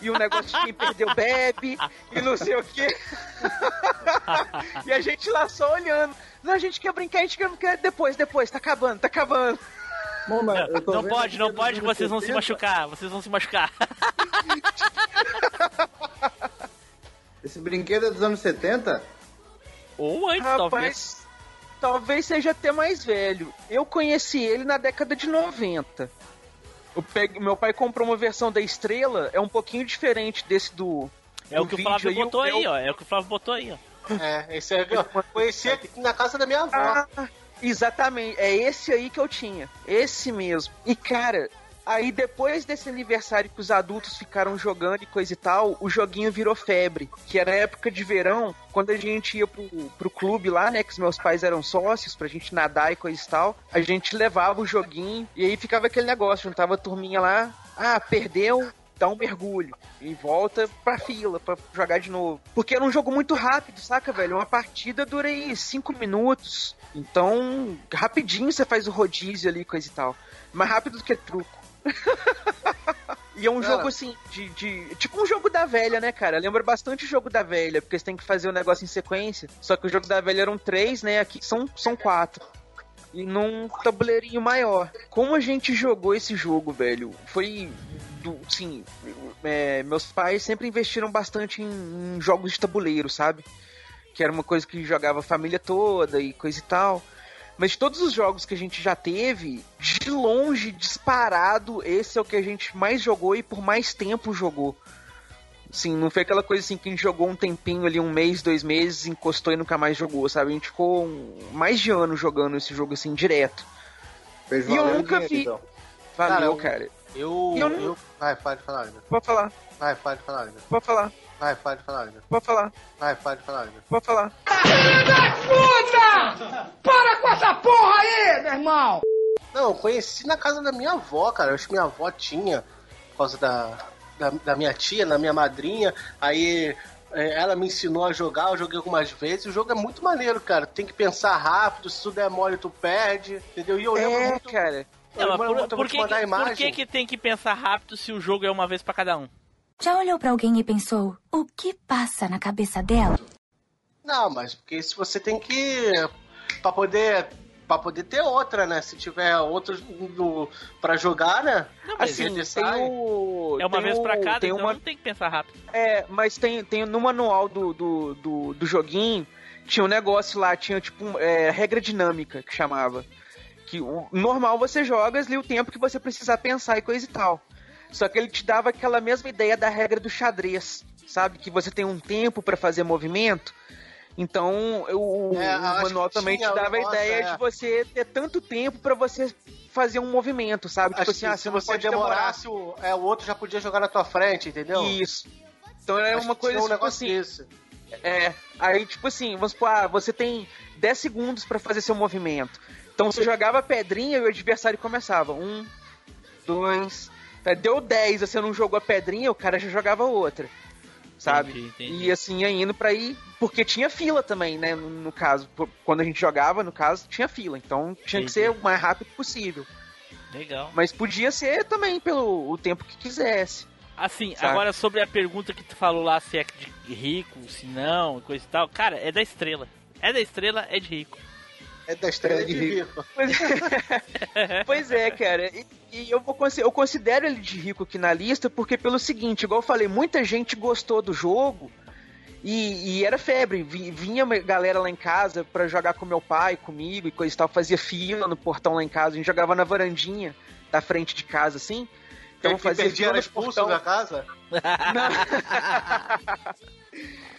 E o negócio de quem perdeu bebe, e não sei o que. e a gente lá só olhando. Não, a gente quer brincar, a gente quer brincar. Depois, depois, tá acabando, tá acabando. Bom, mas eu tô Não vendo pode, não pode, que vocês vão se 70, machucar. Vocês vão se machucar. Esse brinquedo é dos anos 70? Ou antes, talvez. Rapaz, talvez seja até mais velho. Eu conheci ele na década de 90. Eu peguei- meu pai comprou uma versão da Estrela, é um pouquinho diferente desse do. É o que o Flávio aí, botou eu- aí, ó. É o que o Flávio botou aí, ó. É, esse é, eu conheci aqui na casa da minha avó. Ah, exatamente. É esse aí que eu tinha. Esse mesmo. E, cara, aí depois desse aniversário que os adultos ficaram jogando e coisa e tal, o joguinho virou febre. Que era época de verão, quando a gente ia pro, pro clube lá, né? Que os meus pais eram sócios pra gente nadar e coisa e tal. A gente levava o joguinho e aí ficava aquele negócio, juntava a turminha lá. Ah, perdeu, dá um mergulho e volta pra fila pra jogar de novo. Porque era um jogo muito rápido, saca, velho? Uma partida dura aí 5 minutos. Então, rapidinho você faz o rodízio ali, coisa e tal. Mais rápido do que truco. E é um Cara. jogo assim, de, de- Tipo um jogo da velha, né, cara? Lembra bastante o jogo da velha, porque você tem que fazer o negócio em sequência. Só que o jogo da velha eram três, né? Aqui são, são quatro. E num tabuleirinho maior. Como a gente jogou esse jogo, velho? Foi. Do, sim, é, meus pais sempre investiram bastante em, em jogos de tabuleiro, sabe? Que era uma coisa que jogava a família toda e coisa e tal. Mas de todos os jogos que a gente já teve, de longe, disparado, esse é o que a gente mais jogou e por mais tempo jogou. Sim, não foi aquela coisa assim que a gente jogou um tempinho ali, um mês, dois meses, encostou e nunca mais jogou, sabe? A gente ficou um- mais de ano jogando esse jogo assim, direto. Fez E eu nunca dinheiro, vi. então. Valeu, Cara, cara. Eu, E eu eu, não- Vai, pode falar, ainda. Pode falar, Vai, pode falar, ainda. pode falar, Vai, pode falar, ainda. pode falar, Vai, pode falar, ainda. pode falar. Puta! Para com essa porra aí, meu irmão! Não, eu conheci na casa da minha avó, cara. Eu acho que minha avó tinha, por causa da, da, da minha tia, da minha madrinha. Aí é, ela me ensinou a jogar, eu joguei algumas vezes. O jogo é muito maneiro, cara. Tem que pensar rápido, se tu der mole, tu perde, entendeu? E eu lembro É, muito. cara. Não, mas por, por que, que- por que que tem que pensar rápido se o jogo é uma vez pra cada um? Já olhou pra alguém e pensou: o que passa na cabeça dela? Não, mas porque se você tem que. Pra poder. Pra poder ter outra, né? Se tiver outros no, pra jogar, né? mas Assim, tem sai. o. É uma tem vez o- pra cada, tem então uma, não tem que pensar rápido. É, mas tem, tem no manual do, do, do, do joguinho, tinha um negócio lá, tinha tipo um, é, regra dinâmica que chamava. Que o normal você joga ali o tempo que você precisar pensar e coisa e tal. Só que ele te dava aquela mesma ideia da regra do xadrez, sabe? Que você tem um tempo pra fazer movimento. Então, o, É, o manual também tinha te dava a negócio, ideia é. de você ter tanto tempo pra você fazer um movimento, sabe? Acho tipo assim, ah, se você pode demorar. demorasse, o, é, o outro já podia jogar na tua frente, entendeu? Isso. Então era Acho uma coisa um tipo assim. desse. É, aí tipo assim, vamos supor, ah, você tem 10 segundos pra fazer seu movimento. Então você jogava pedrinha e o adversário começava. Um, dois. tá, Deu 10, você não jogou a pedrinha, o cara já jogava outra. Sabe? Entendi, entendi. E assim indo pra ir. Porque tinha fila também, né? No, no caso. Quando a gente jogava, no caso, tinha fila. Então tinha que Entendi. ser o mais rápido possível. Legal. Mas podia ser também pelo o tempo que quisesse. Assim, Sabe? agora sobre a pergunta que tu falou lá, se é de rico, se não, coisa e tal. Cara, é da estrela. É da estrela, é de rico. É da estrela É de de rico. Pois é, Pois é, cara. E, e eu, vou, consi- eu considero ele de rico aqui na lista porque, pelo seguinte, igual eu falei, muita gente gostou do jogo e, e era febre. Vi- Vinha uma galera lá em casa pra jogar com meu pai, comigo e coisa e tal. Fazia fila no portão lá em casa. A gente jogava na varandinha da frente de casa, assim. Então fazia perdia fila no expulso portão. da casa? Não,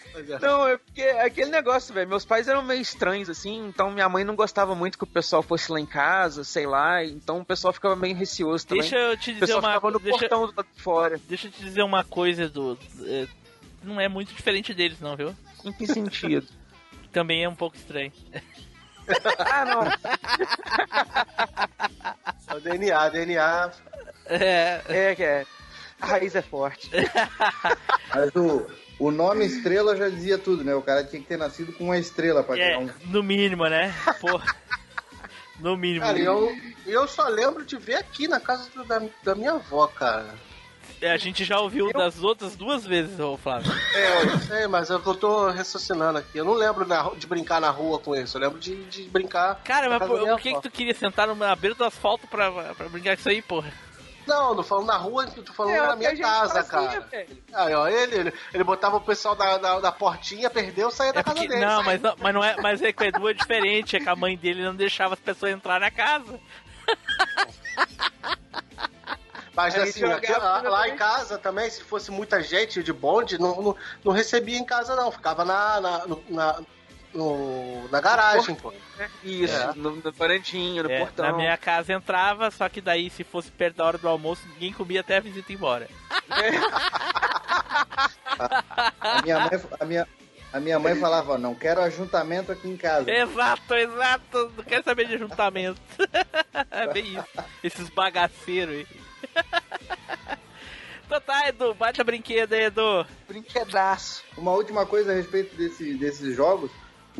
é porque é aquele negócio, velho. Meus pais eram meio estranhos, assim, então minha mãe não gostava muito que o pessoal fosse lá em casa, sei lá, então o pessoal ficava meio receoso também. Deixa eu te o dizer pessoal uma ficava no deixa, portão do lado de fora. deixa eu te dizer uma coisa do. é, não é muito diferente deles, não, viu? Em que sentido? Também é um pouco estranho. ah, não. É o DNA, DNA. É. É, que é. A raiz é forte. Mas o, o nome estrela já dizia tudo, né? O cara tinha que ter nascido com uma estrela pra É, ganhar um. no mínimo, né? Pô. No mínimo. Cara, eu, eu só lembro de ver aqui na casa do- da, da minha avó, cara. É, A gente já ouviu das outras duas vezes, ô Flávio. É, eu sei, mas eu tô raciocinando aqui. Eu não lembro na de brincar na rua com isso. Eu lembro de, de brincar. Cara, mas por, por que, que tu queria sentar na beira do asfalto pra, pra brincar com isso aí, porra? Não, não falando na rua, tô falando É, na minha casa, fazia, cara. Aí, ó, ele, ele, ele botava o pessoal da, da, da portinha, perdeu, saía da casa Porque- dele. não, mas não, mas não é, mas é que o Edu é diferente, é que a mãe dele não deixava as pessoas entrar na casa. Mas A assim, aqui, lá, lá em casa também, se fosse muita gente de bonde, não, não, não recebia em casa, não. Ficava na, na, na, no- na garagem, pô. Isso, É. no, no varandinho, no É, portão. na minha casa entrava, só que daí se fosse perto da hora do almoço, ninguém comia até a visita ir embora. A minha mãe, a minha, a minha mãe falava, não quero ajuntamento aqui em casa. Exato, exato. Não quero saber de juntamento. é bem isso. Esses bagaceiros aí. então tá, Edu, bate a brinquedo aí, Edu. Brinquedaço. Uma última coisa a respeito desse, desses jogos,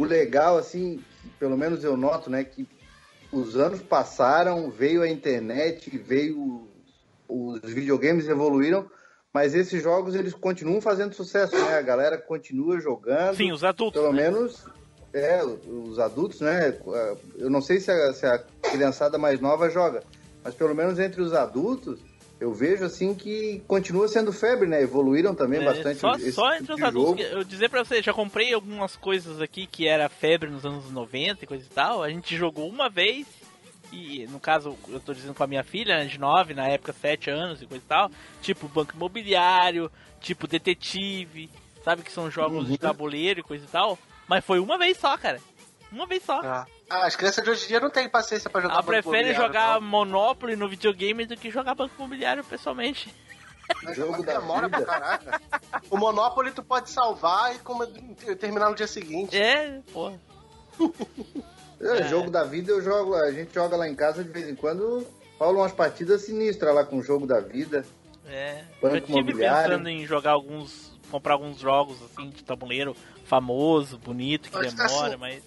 o legal, assim, pelo menos eu noto, né, que os anos passaram, veio a internet, veio os videogames evoluíram, mas esses jogos eles continuam fazendo sucesso, né? A galera continua jogando. Sim, os adultos. Pelo né? menos é, os adultos, né? Eu não sei se a, se a criançada mais nova joga, mas pelo menos entre os adultos eu vejo assim que continua sendo febre, né? Evoluíram também É, bastante só, esse só tipo entre os adultos. Eu dizer pra você, já comprei algumas coisas aqui que era febre nos anos 90 e coisa e tal. A gente jogou uma vez. E no caso, eu tô dizendo com a minha filha, né, de 9, na época 7 anos e coisa e tal. Tipo Banco Imobiliário, tipo Detetive, sabe que são jogos Uhum. de tabuleiro e coisa e tal. Mas foi uma vez só, cara. Uma vez só. Ah, as crianças de hoje em dia não têm paciência pra jogar Ela Banco prefere Imobiliário, jogar não. Monopoly no videogame do que jogar Banco Imobiliário pessoalmente. Jogo da Demora pra caraca. O Monopoly tu pode salvar e como- terminar no dia seguinte. É, porra. É, Jogo da vida eu jogo, a gente joga lá em casa de vez em quando, rolam umas partidas sinistras lá com o jogo da vida. É, Banco eu tive Imobiliário. pensando em jogar alguns. comprar alguns jogos assim de tabuleiro famoso, bonito, que Mas demora, assim- mas.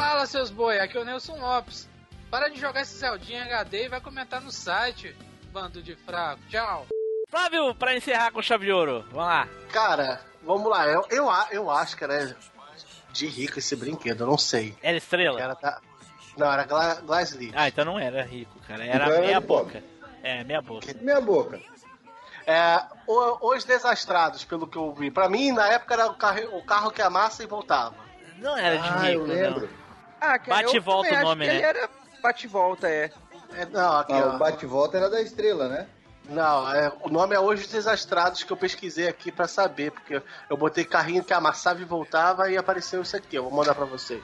Fala, seus boi, aqui é o Nelson Lopes. Para de jogar esse Zeldinha HD e vai comentar no site, bando de fraco. Tchau. Flávio, pra encerrar com chave de ouro, vamos lá. Cara, vamos lá. Eu, eu, eu acho que era de rico esse brinquedo, eu não sei. Era estrela? Era da... Não, era Gla. Ah, então não era rico, cara. Era Então era meia de pobre. boca. É, meia boca. Minha boca. É, o- os desastrados, pelo que eu vi. Pra mim, na época, era o carro, o carro que amassa e voltava. Não era de Ah, eu rico, lembro. Ah, cara, Bate e eu volta o nome, né? Ele era bate e volta, é. É, não, aqui, Ah, ó. o bate-volta era da estrela, né? Não, é, o nome é Hoje Desastrados que eu pesquisei aqui pra saber, porque eu botei carrinho que amassava e voltava e apareceu isso aqui. Eu vou mandar pra vocês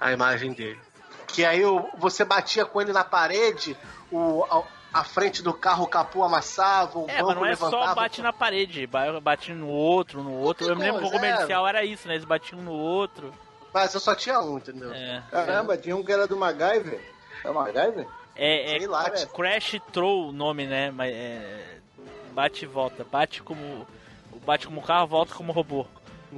a imagem dele. Que aí o- você batia com ele na parede, o, a, a frente do carro, o capô amassava, o É, banco mas não é levantava. só bate na parede, ba- bate no outro, no outro. Eu me lembro que o comercial era isso, né? Eles batiam no outro. Mas eu só tinha um, entendeu? É. Caramba, tinha um que era do MacGyver. É o MacGyver? É, é lá, Cra- Crash Throw o nome, né? Mas é. Bate e volta. Bate como. Bate como carro, volta como robô.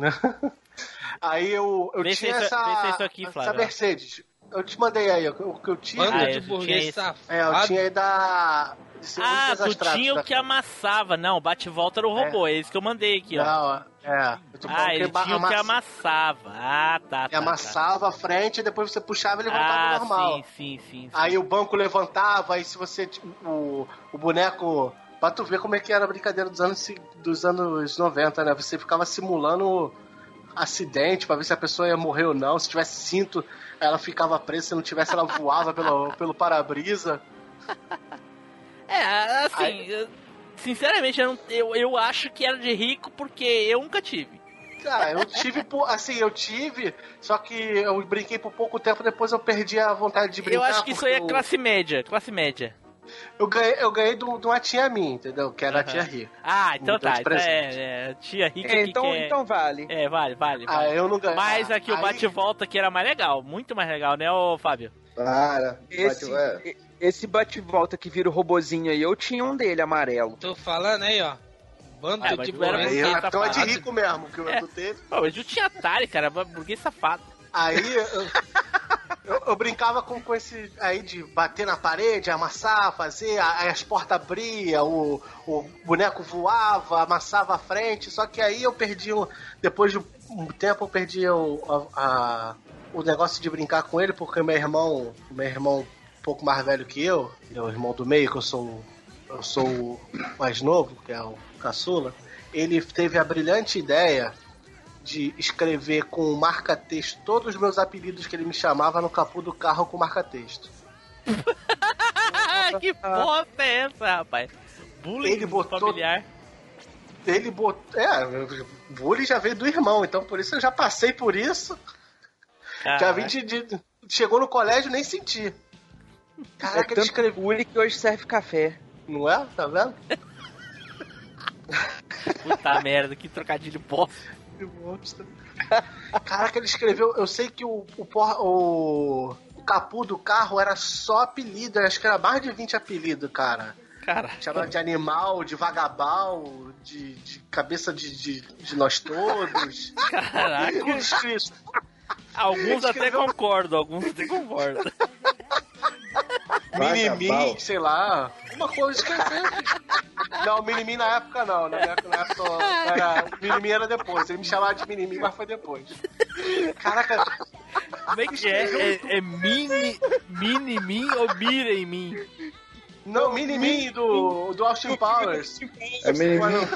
Aí eu, eu Vê tinha é isso- essa, vê se é isso aqui, essa Flávio. Mercedes. Eu te mandei aí, o que- o que eu tinha. Ah, de eu tinha safado. É, eu tinha aí da. Muito Ah, tu tinha o que amassava. Não, bate e volta era o robô. É, isso que eu mandei aqui, ó. Não, é. Falando Ah, ele tinha o que amassa- amassava. Ah, tá, que tá. amassava a frente, depois você puxava e ele tá. voltava Ah, normal. sim, sim, sim. sim. Aí o banco levantava, aí se você. O, o boneco. Pra tu ver como é que era a brincadeira dos anos, dos anos 90, né? Você ficava simulando acidente pra ver se a pessoa ia morrer ou não. Se tivesse cinto, ela ficava presa, se não tivesse, ela voava pelo, pelo para-brisa. É, assim, eu- sinceramente, eu, não- eu, eu acho que era de rico porque eu nunca tive. Cara, eu tive, por- assim, eu tive, só que eu brinquei por pouco tempo, depois eu perdi a vontade de brincar. eu acho que isso aí é eu- classe média, classe média. Eu ganhei, eu ganhei de um- uma tia minha, entendeu? Que era a Aham. tia Rica. Ah, então deu tá. Então é, é, tia rica É, que então, quer... então vale. É, vale, vale. Ah, vale. eu não ganhei. Mas aqui o Aí- bate-volta que era mais legal, muito mais legal, né, ô Fábio? Para. Esse, Bate- é. Esse bate-volta que vira o robozinho aí, eu tinha um dele amarelo. Tô falando aí, ó. Bando Ah, de era burguês Aí, burguês então é de rico mesmo que É. tu teve. Pô, mas eu tinha Atari, cara, burguês safado. Aí eu, eu- eu brincava com, com esse aí de bater na parede, amassar, fazer, aí as portas abriam, o, o boneco voava, amassava a frente, só que aí eu perdi, o- depois de um tempo eu perdi o, a- a- o negócio de brincar com ele, porque meu irmão, meu irmão um pouco mais velho que eu, ele é o irmão do meio, que eu sou, o- eu sou o mais novo, que é o caçula, ele teve a brilhante ideia de escrever com marca-texto todos os meus apelidos que ele me chamava no capô do carro com marca-texto. que bosta é essa, rapaz? Bullying Ele botou- familiar. Ele botou. É, bullying já veio do irmão, então por isso eu já passei por isso. Já Caraca. vim de, de- Chegou no colégio nem senti. É Caraca, ele tanto escreveu. bullying que hoje serve café. Não é? Tá vendo? Puta merda, que trocadilho bosta. Caraca, ele escreveu. Eu sei que o, o, porra- o, o capu do carro era só apelido, acho que era mais de 20 apelidos, cara. Cara, Chamava de animal, de vagabal, de, de cabeça de, de, de nós todos. Caraca. Alguns até concordo, alguns até concordo. Minimi, sei lá. Uma coisa escreveu. Não, Minimi na época não. Na minha época, na época era, Minimi era depois. Ele me chamava de Minimi, mas foi depois. Caraca, Como é que é? É, é mini, mini mim ou mira em mim? não, Minimi do, do Austin Powers. É menininho.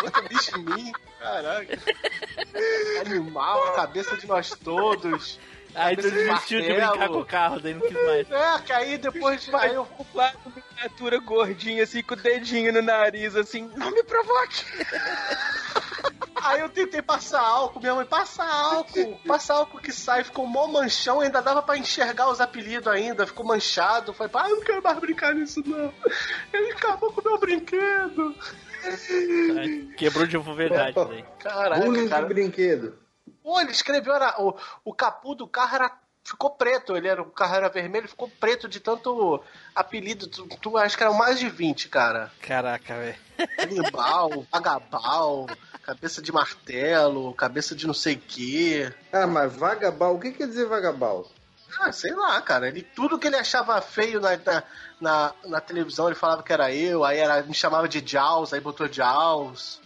Puta bicho em mim, caraca. Animal, cabeça de nós todos. Aí tu desistiu de brincar com o carro, daí não quis mais. É, que aí depois de. Aí eu, O Flávio, miniatura gordinha, assim, com o dedinho no nariz, assim, não me provoque! aí eu tentei passar álcool, minha mãe, passa álcool, passa álcool que sai, ficou mó manchão, ainda dava pra enxergar os apelidos ainda, ficou manchado. Foi, pai, eu não quero mais brincar nisso, não. Ele acabou com o meu brinquedo. Quebrou de verdade daí. Caraca, Bullying cara. de brinquedo. Pô, ele escreveu, era, o, o capu do carro era, ficou preto, ele era, o carro era vermelho, ficou preto de tanto apelido, tu, tu acho que eram mais de 20, cara. Caraca, velho. Animal, vagabal, cabeça de martelo, cabeça de não sei o quê. Ah, mas vagabal, o que quer dizer vagabal? Ah, sei lá, cara. Ele, tudo que ele achava feio na, na, na, na televisão, ele falava que era eu, aí era, me chamava de Jaws, aí botou Jaws.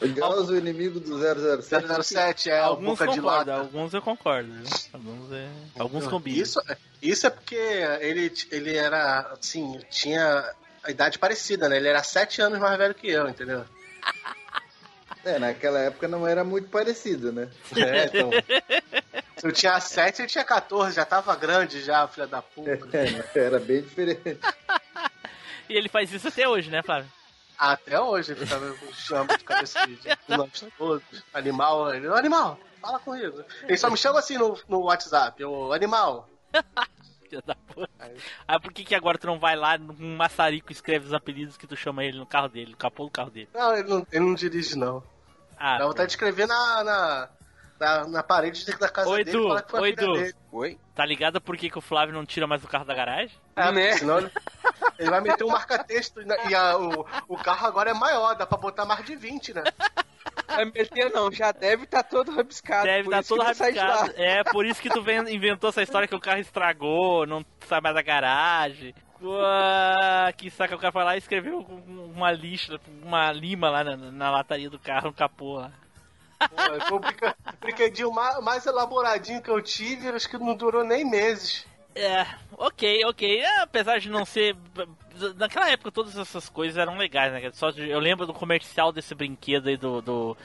O Jaws, o inimigo do 007. 007 é o alguns boca de lata. alguns eu concordo. viu? Alguns, é... alguns combinam. Isso, isso é porque ele, ele era, assim, tinha a idade parecida, né? Ele era sete anos mais velho que eu, entendeu? É, naquela época não era muito parecido, né? É, então. Se eu tinha sete, ele tinha 14, já tava grande já, filha da puta. É, era bem diferente. E ele faz isso até hoje, né, Flávio? Até hoje ele ficava me chama de cabeça de, de nós todos. Animal, ele, "Ô, animal, fala comigo. Ele só me chama assim no, no WhatsApp, o animal. Filha da puta. Ah, por que, que agora tu não vai lá num maçarico e escreve os apelidos que tu chama ele no carro dele, no capô do carro dele? Não, ele não, ele não dirige, não. Ah, Dá vontade de escrever na, na, na, na parede da casa Oi, dele. Falar que foi oi, dele. Oi? Tá ligado por que, que o Flávio não tira mais o carro da garagem? É, Né? senão ele, ele vai meter um marca-texto e, e a- o, o carro agora é maior, dá pra botar mais de 20, né? Vai meter não, já deve estar todo rabiscado. Deve estar que todo rabiscado. É, por isso que tu ven- inventou essa história que o carro estragou, não sai mais da garagem. Uá, que saca o cara foi lá e escreveu um- uma lixa, uma lima lá na, na lataria do carro, no capô lá. Pô, foi o brinca- brinquedinho mais, elaboradinho que eu tive, acho que não durou nem meses. É, ok, ok. É, apesar de não ser. Naquela época todas essas coisas eram legais, né? Só de- eu lembro do comercial desse brinquedo aí do. do...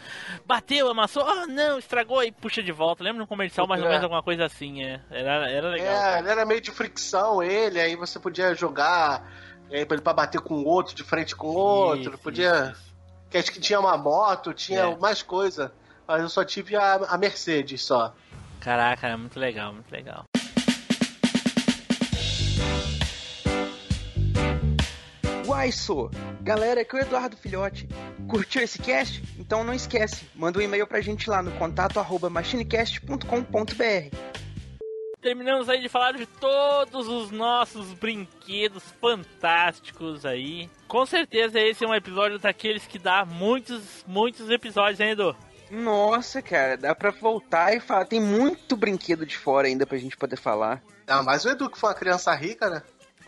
Bateu, amassou, ah não, estragou e puxa de volta. Lembra um comercial mais ou É. menos alguma coisa assim, é. Era, era legal. É, ele era meio de fricção, ele, aí você podia jogar é, pra bater com o outro, de frente com o outro, Isso, podia. isso, isso. Que acho que tinha uma moto, tinha É. mais coisa. Mas eu só tive a, a Mercedes só. Caraca, é muito legal, muito legal. Uai, sou! Galera, aqui é o Eduardo Filhote. Curtiu esse cast? Então não esquece, manda um e-mail pra gente lá no contato arroba machinecast.com.br. Terminamos aí de falar de todos os nossos brinquedos fantásticos aí. Com certeza esse é um episódio daqueles que dá muitos, muitos episódios, hein, Edu? Nossa, cara, dá pra voltar e falar. Tem muito brinquedo de fora ainda pra gente poder falar. Ah, mas o Edu que foi uma criança rica, né?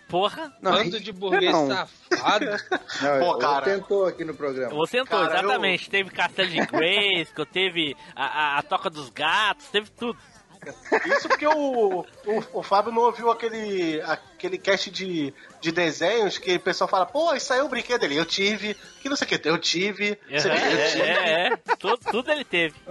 Porra! Não, Bando de burguês não. safado. Não, Pô, cara. tentou aqui no programa. Você entrou, Cara, exatamente. Teve Castelo de Grayskull, teve a, a, a Toca dos Gatos, teve tudo. Isso porque o, o, o Fábio não ouviu aquele, aquele cast de, de desenhos que o pessoal fala, pô, isso aí é um brinquedo dele. Eu tive, que não sei o que, eu tive. É, sei lá, eu tive. é, é. Tudo, tudo ele teve.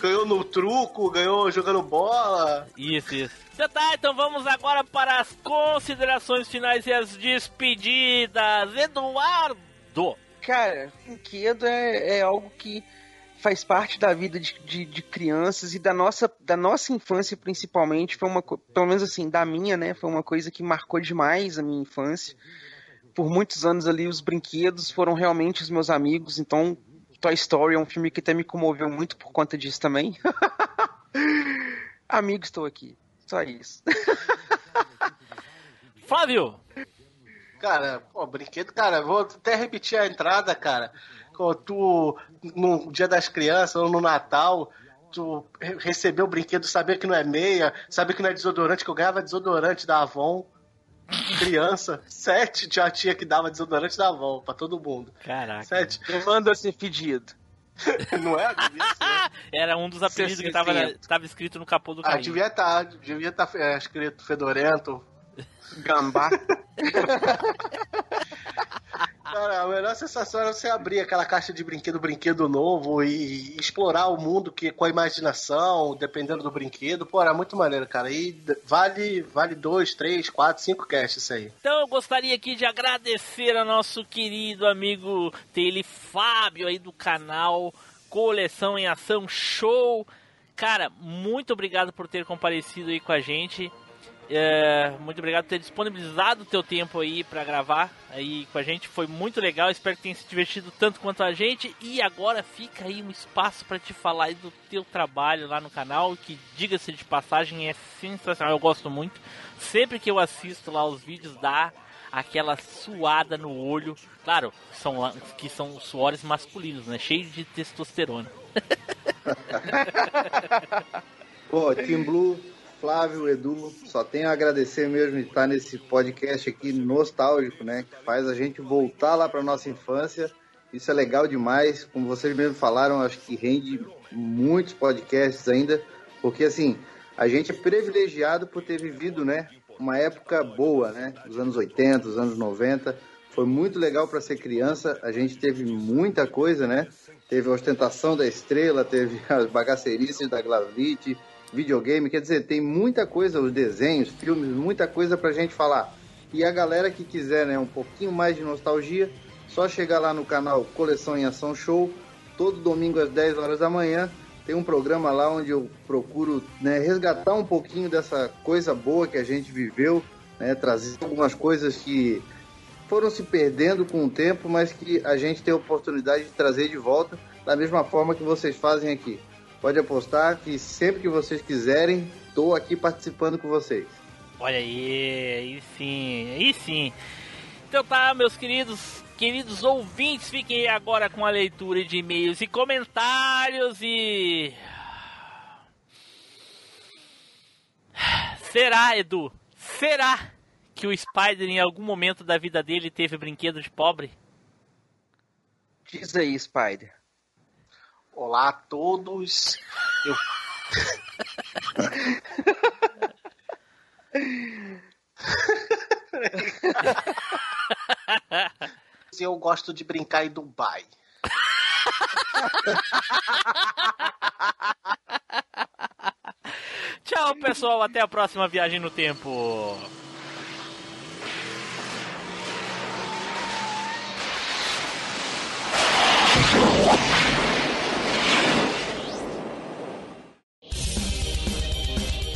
Ganhou no truco, ganhou jogando bola. Isso, isso. Então tá, então vamos agora para as considerações finais e as despedidas. Eduardo! Cara, brinquedo é, é algo que faz parte da vida de, de, de crianças e da nossa, da nossa infância principalmente. Foi uma, pelo menos assim, da minha, né? Foi uma coisa que marcou demais a minha infância. Por muitos anos ali, os brinquedos foram realmente os meus amigos. Então, Toy Story é um filme que até me comoveu muito por conta disso também. Amigo, estou aqui. Só isso. Flávio! Cara, pô, brinquedo, cara, vou até repetir a entrada, cara. Tu, no dia das crianças ou no Natal, tu re- recebeu o brinquedo, saber que não é meia, saber que não é desodorante, que eu ganhava desodorante da Avon. Criança, sete tinha a tia que dava desodorante da Avon pra todo mundo. Caraca. Sete. Manda ser fedido. Não é? Era um dos apelidos que tava, tava escrito no capô do Ah, carrinho. devia estar, devia estar é, escrito fedorento. Gambá. Cara, a melhor sensação era você abrir aquela caixa de brinquedo, brinquedo novo e explorar o mundo que, com a imaginação, dependendo do brinquedo. Pô, era muito maneiro, cara. E vale, vale dois, três, quatro, cinco cash isso aí. Então eu gostaria aqui de agradecer ao nosso querido amigo dele, Fábio, aí do canal Coleção em Ação Show. Cara, muito obrigado por ter comparecido aí com a gente. É, muito obrigado por ter disponibilizado o teu tempo aí pra gravar aí com a gente. Foi muito legal. Espero que tenha se divertido tanto quanto a gente. E agora fica aí um espaço pra te falar do teu trabalho lá no canal, que diga-se de passagem é sensacional. Eu gosto muito. Sempre que eu assisto lá os vídeos dá aquela suada no olho. Claro, são que são suores masculinos, né? Cheio de testosterona. Pô, Team Blue, Flávio, Edu, só tenho a agradecer mesmo de estar nesse podcast aqui nostálgico, né? Que faz a gente voltar lá para nossa infância. Isso é legal demais. Como vocês mesmo falaram, acho que rende muitos podcasts ainda, porque assim, a gente é privilegiado por ter vivido, né? Uma época boa, né? Os anos 80, os anos 90. Foi muito legal para ser criança. A gente teve muita coisa, né? Teve a ostentação da estrela, teve as bagacerices da Glavite, videogame, quer dizer, tem muita coisa, os desenhos, filmes, muita coisa pra gente falar. E a galera que quiser, né, um pouquinho mais de nostalgia, só chegar lá no canal Coleção em Ação Show, todo domingo às 10 horas da manhã, tem um programa lá onde eu procuro né, resgatar um pouquinho dessa coisa boa que a gente viveu, né, trazer algumas coisas que foram se perdendo com o tempo, mas que a gente tem a oportunidade de trazer de volta da mesma forma que vocês fazem aqui. Pode apostar que sempre que vocês quiserem, estou aqui participando com vocês. Olha aí, aí sim, aí sim. Então tá, meus queridos, queridos ouvintes, fiquem aí agora com a leitura de e-mails e comentários e. Será, Edu? Será que o Spider em algum momento da vida dele teve brinquedo de pobre? Diz aí, Spider. Olá a todos. Eu... Eu gosto de brincar em Dubai. Tchau, pessoal, até a próxima viagem no tempo.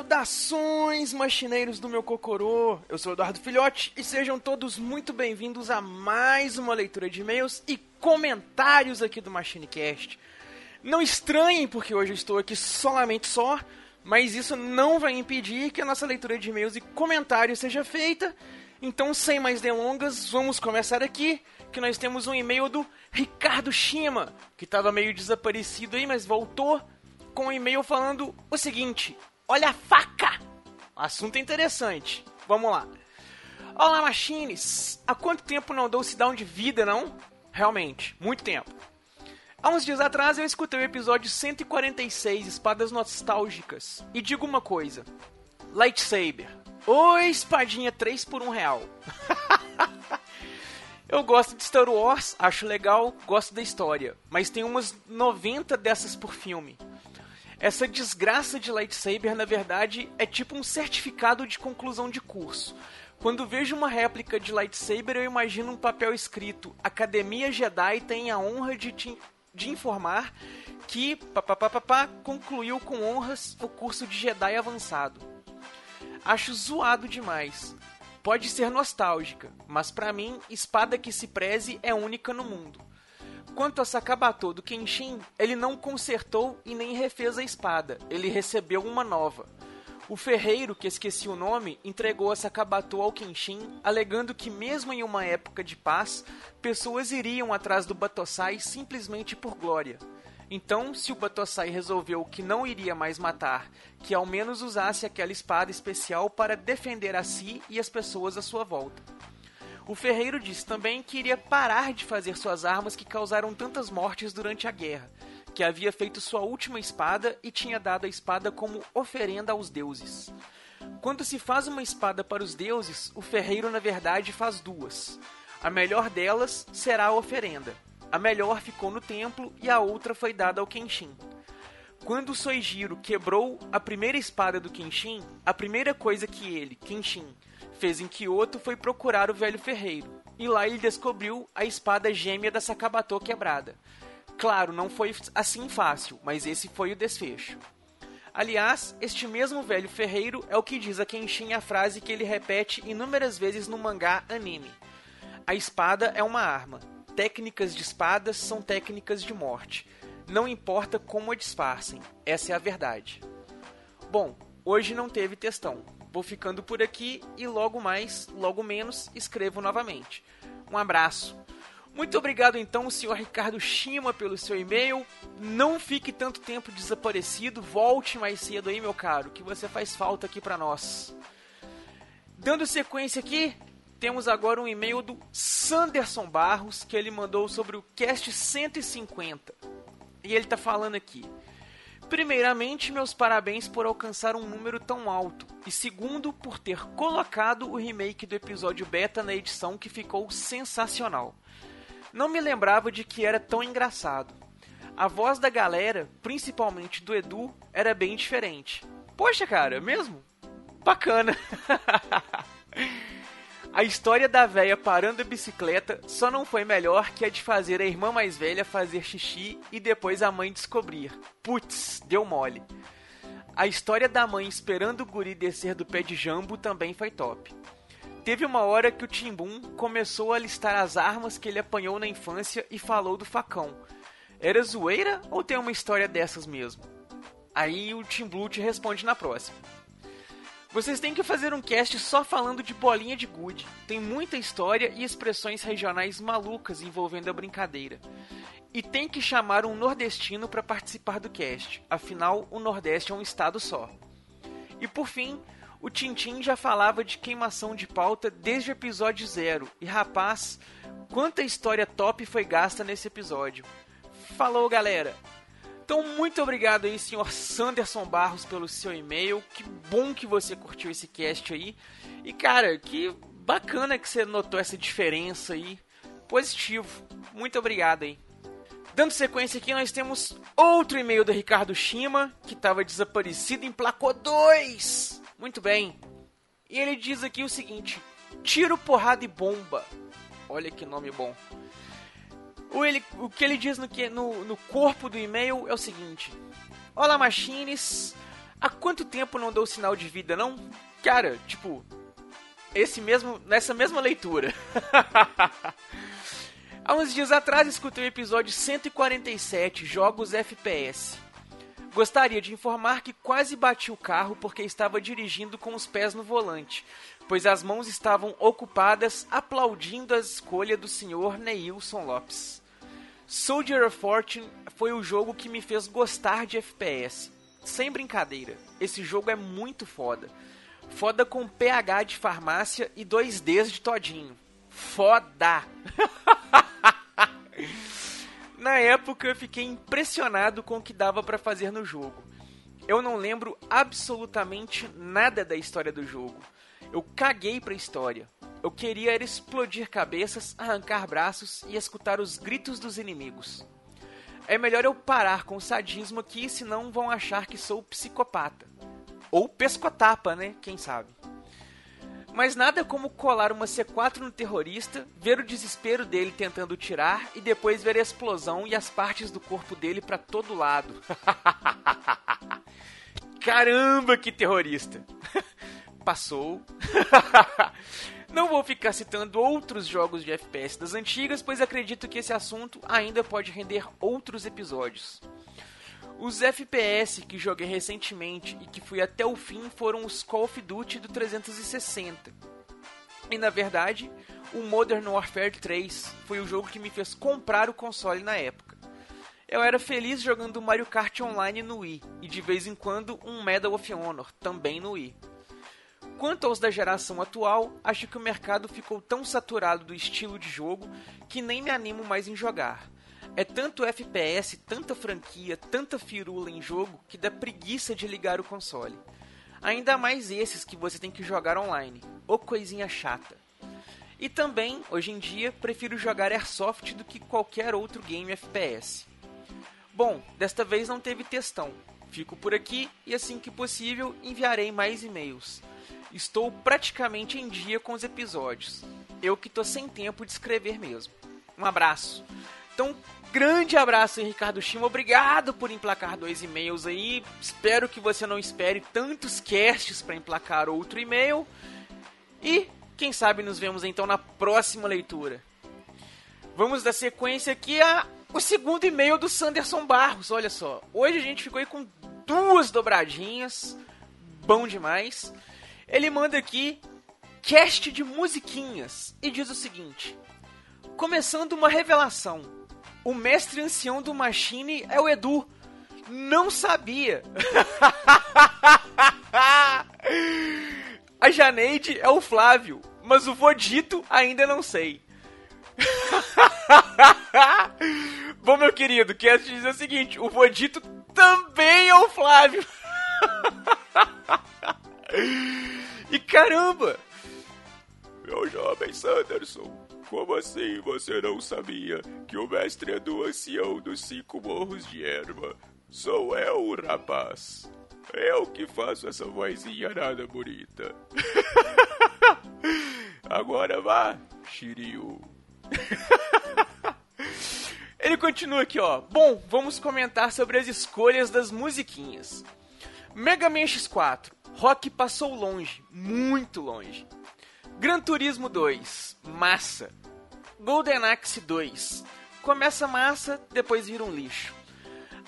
Saudações, machineiros do meu cocorô! Eu sou Eduardo Filhote e sejam todos muito bem-vindos a mais uma leitura de e-mails e comentários aqui do MachineCast. Não estranhem porque hoje eu estou aqui solamente só, mas isso não vai impedir que a nossa leitura de e-mails e comentários seja feita. Então, sem mais delongas, vamos começar aqui, que nós temos um e-mail do Ricardo Shima, que estava meio desaparecido aí, mas voltou com um e-mail falando o seguinte: Olha a faca! Assunto interessante. Vamos lá. Olá, Machines! Há quanto tempo não dou down de vida, não? Realmente, muito tempo. Há uns dias atrás eu escutei o episódio 146, Espadas Nostálgicas. E digo uma coisa: Lightsaber. Ô espadinha 3 por 1 real. eu gosto de Star Wars, acho legal, gosto da história. Mas tem umas 90 dessas por filme. Essa desgraça de lightsaber, na verdade, é tipo um certificado de conclusão de curso. Quando vejo uma réplica de lightsaber, eu imagino um papel escrito: Academia Jedi tem a honra de, te, de informar que papapá concluiu com honras o curso de Jedi avançado. Acho zoado demais. Pode ser nostálgica, mas para mim, espada que se preze é única no mundo. Quanto a Sakabato do Kenshin, ele não consertou e nem refez a espada, ele recebeu uma nova. O ferreiro, que esqueci o nome, entregou a Sakabato ao Kenshin, alegando que mesmo em uma época de paz, pessoas iriam atrás do Batosai simplesmente por glória. Então, se o Batosai resolveu que não iria mais matar, que ao menos usasse aquela espada especial para defender a si e as pessoas à sua volta. O ferreiro disse também que iria parar de fazer suas armas que causaram tantas mortes durante a guerra, que havia feito sua última espada e tinha dado a espada como oferenda aos deuses. Quando se faz uma espada para os deuses, o ferreiro na verdade faz duas. A melhor delas será a oferenda. A melhor ficou no templo e a outra foi dada ao Kenshin. Quando Soijiro quebrou a primeira espada do Kenshin, a primeira coisa que ele, Kenshin, fez em Kyoto foi procurar o velho ferreiro, e lá ele descobriu a espada gêmea da Sakabato quebrada. Claro, não foi assim fácil, mas esse foi o desfecho. Aliás, este mesmo velho ferreiro é o que diz a Kenshin a frase que ele repete inúmeras vezes no mangá anime. A espada é uma arma. Técnicas de espadas são técnicas de morte. Não importa como a disfarcem, essa é a verdade. Bom, hoje não teve textão, Vou ficando por aqui e logo mais, logo menos, escrevo novamente. Um abraço. Muito obrigado então, senhor Ricardo Shima, pelo seu e-mail. Não fique tanto tempo desaparecido, volte mais cedo aí, meu caro, que você faz falta aqui para nós. Dando sequência aqui, temos agora um e-mail do Sanderson Barros, que ele mandou sobre o cast 150. E ele tá falando aqui: Primeiramente, meus parabéns por alcançar um número tão alto, e segundo, por ter colocado o remake do episódio beta na edição que ficou sensacional. Não me lembrava de que era tão engraçado. A voz da galera, principalmente do Edu, era bem diferente. Poxa, cara, mesmo? Bacana. A história da véia parando a bicicleta só não foi melhor que a de fazer a irmã mais velha fazer xixi e depois a mãe descobrir. Putz, deu mole. A história da mãe esperando o guri descer do pé de jambo também foi top. Teve uma hora que o Timbum começou a listar as armas que ele apanhou na infância e falou do facão. Era zoeira ou tem uma história dessas mesmo? Aí o Tim te responde na próxima. Vocês têm que fazer um cast só falando de bolinha de gude. Tem muita história e expressões regionais malucas envolvendo a brincadeira. E tem que chamar um nordestino para participar do cast, afinal o Nordeste é um estado só. E por fim, o Tintim já falava de queimação de pauta desde o episódio zero. E rapaz, quanta história top foi gasta nesse episódio. Falou, galera! Então, muito obrigado aí, senhor Sanderson Barros, pelo seu e-mail. Que bom que você curtiu esse cast aí. E, cara, que bacana que você notou essa diferença aí. Positivo. Muito obrigado aí. Dando sequência aqui, nós temos outro e-mail do Ricardo Shima, que estava desaparecido, emplacou dois! Muito bem. E ele diz aqui o seguinte: Tiro, porrada e bomba. Olha que nome bom. O, ele, o que ele diz no, que, no, no corpo do e-mail é o seguinte: Olá, Machines. Há quanto tempo não dou sinal de vida, não? Cara, tipo, esse mesmo, nessa mesma leitura. Há uns dias atrás escutei o episódio 147, Jogos FPS. Gostaria de informar que quase bati o carro porque estava dirigindo com os pés no volante, pois as mãos estavam ocupadas aplaudindo a escolha do senhor Neilson Lopes. Soldier of Fortune foi o jogo que me fez gostar de FPS. Sem brincadeira, esse jogo é muito foda. Foda com PH de farmácia e 2Ds de todinho. Foda! Na época eu fiquei impressionado com o que dava para fazer no jogo. Eu não lembro absolutamente nada da história do jogo. Eu caguei pra história. Eu queria era explodir cabeças, arrancar braços e escutar os gritos dos inimigos. É melhor eu parar com o sadismo aqui, senão vão achar que sou psicopata. Ou pescotapa, né? Quem sabe? Mas nada como colar uma C4 no terrorista, ver o desespero dele tentando tirar e depois ver a explosão e as partes do corpo dele para todo lado. Caramba, que terrorista! Passou. Não vou ficar citando outros jogos de FPS das antigas, pois acredito que esse assunto ainda pode render outros episódios. Os FPS que joguei recentemente e que fui até o fim foram os Call of Duty do 360. E na verdade, o Modern Warfare 3 foi o jogo que me fez comprar o console na época. Eu era feliz jogando Mario Kart Online no Wii e de vez em quando um Medal of Honor também no Wii. Quanto aos da geração atual, acho que o mercado ficou tão saturado do estilo de jogo que nem me animo mais em jogar. É tanto FPS, tanta franquia, tanta firula em jogo que dá preguiça de ligar o console. Ainda mais esses que você tem que jogar online. Ô coisinha chata. E também, hoje em dia, prefiro jogar Airsoft do que qualquer outro game FPS. Bom, desta vez não teve textão. Fico por aqui e assim que possível enviarei mais e-mails. Estou praticamente em dia com os episódios. Eu que tô sem tempo de escrever mesmo. Um abraço. Então, grande abraço, Ricardo Chima. Obrigado por emplacar dois e-mails aí. Espero que você não espere tantos casts para emplacar outro e-mail. E quem sabe nos vemos então na próxima leitura. Vamos dar sequência aqui a o segundo e-mail do Sanderson Barros. Olha só, hoje a gente ficou aí com duas dobradinhas, bom demais. Ele manda aqui cast de musiquinhas e diz o seguinte: Começando uma revelação. O mestre ancião do Machine é o Edu. Não sabia. A Janeide é o Flávio, mas o Vodito ainda não sei. Bom, meu querido, quero te dizer o seguinte: o Vodito também é o Flávio. e caramba! Meu jovem Sanderson, como assim você não sabia que o mestre é do ancião dos cinco morros de erva? Sou eu, rapaz. Eu que faço essa vozinha nada bonita. Agora vá, Shiryu. Ele continua aqui, ó. Bom, vamos comentar sobre as escolhas das musiquinhas. Mega Man X4. Rock passou longe, muito longe. Gran Turismo 2. Massa. Golden Axe 2. Começa massa, depois vira um lixo.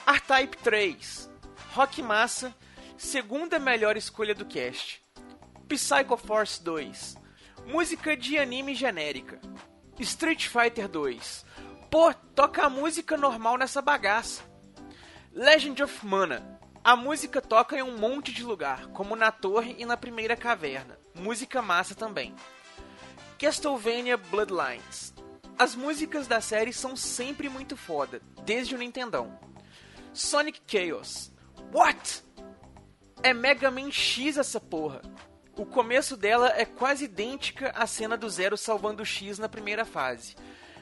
R-Type 3. Rock massa. Segunda melhor escolha do cast. Psycho Force 2. Música de anime genérica. Street Fighter 2. Pô, toca a música normal nessa bagaça. Legend of Mana. A música toca em um monte de lugar, como na torre e na primeira caverna. Música massa também. Castlevania Bloodlines. As músicas da série são sempre muito foda, desde o Nintendão. Sonic Chaos. What? É Mega Man X essa porra. O começo dela é quase idêntica à cena do Zero salvando o X na primeira fase.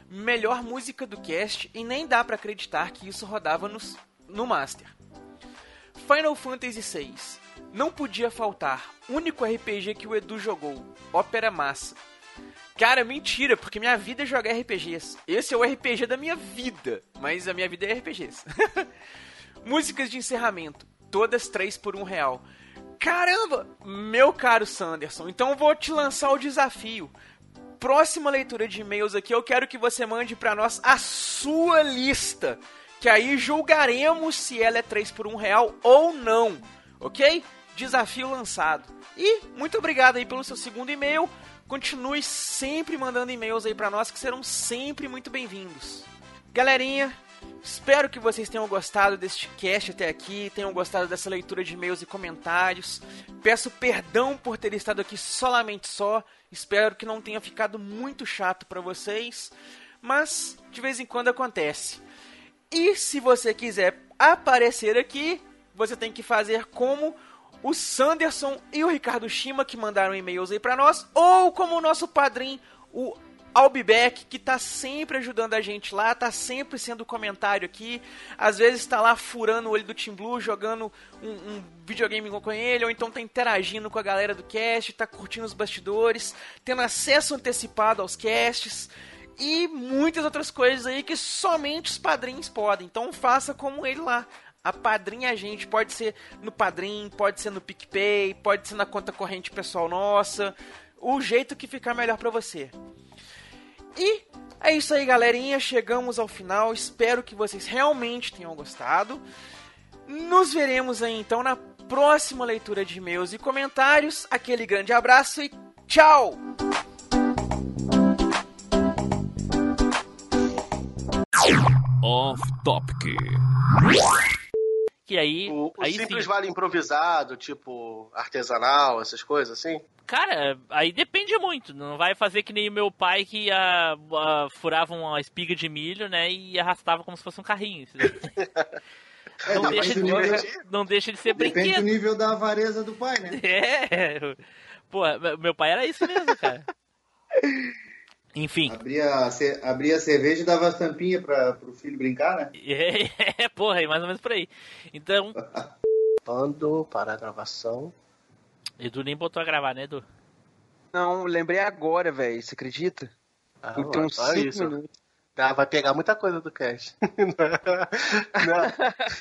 melhor música do cast e nem dá pra acreditar que isso rodava no Master. Final Fantasy VI. Não podia faltar. Único RPG que o Edu jogou. Ópera Massa. Cara, mentira, porque minha vida é jogar RPGs. Esse é o RPG da minha vida, mas a minha vida é RPGs. Músicas de encerramento, todas três por um real. Caramba, meu caro Sanderson, então eu vou te lançar o desafio. Próxima leitura de e-mails aqui, eu quero que você mande para nós a sua lista, que aí julgaremos se ela é 3 por um real ou não, ok? Desafio lançado. E muito obrigado aí pelo seu segundo e-mail. Continue sempre mandando e-mails aí para nós que serão sempre muito bem-vindos. Galerinha, espero que vocês tenham gostado deste cast até aqui, tenham gostado dessa leitura de e-mails e comentários. Peço perdão por ter estado aqui solamente só. Espero que não tenha ficado muito chato para vocês, mas de vez em quando acontece. E se você quiser aparecer aqui, você tem que fazer como o Sanderson e o Ricardo Shima que mandaram e-mails aí para nós, ou como o nosso padrinho, o Albibeck, que tá sempre ajudando a gente lá, tá sempre sendo comentário aqui, às vezes tá lá furando o olho do Team Blue, jogando um, um, videogame com ele, ou então tá interagindo com a galera do cast, tá curtindo os bastidores, tendo acesso antecipado aos casts e muitas outras coisas aí que somente os padrinhos podem. Então faça como ele lá. A padrinha a gente pode ser no Padrim, pode ser no PicPay, pode ser na conta corrente pessoal nossa, o jeito que ficar melhor para você. E é isso aí, galerinha, chegamos ao final. Espero que vocês realmente tenham gostado. Nos veremos aí então na próxima leitura de e-mails e comentários. Aquele grande abraço e tchau! Off Topic. Que aí. O, o aí simples sim. vale improvisado, tipo artesanal, essas coisas assim? Cara, aí depende muito. Não vai fazer que nem o meu pai que ah, ah, furava uma espiga de milho, né? E arrastava como se fosse um carrinho. É, não, depende deixa do de, nível- não deixa de ser Depende do brinquedo. nível da avareza do pai, né? É. Pô, meu pai era isso mesmo, cara. Enfim. Abria, a ce- abria a cerveja e dava as tampinhas para pro filho brincar, né? É, porra, é mais ou menos por aí. Então. Ando para a gravação. Edu nem botou a gravar, né, Edu? Não, lembrei agora, velho. Você acredita? Ah, olha 5 isso. minutos. Ah, vai pegar muita coisa do cast. Não.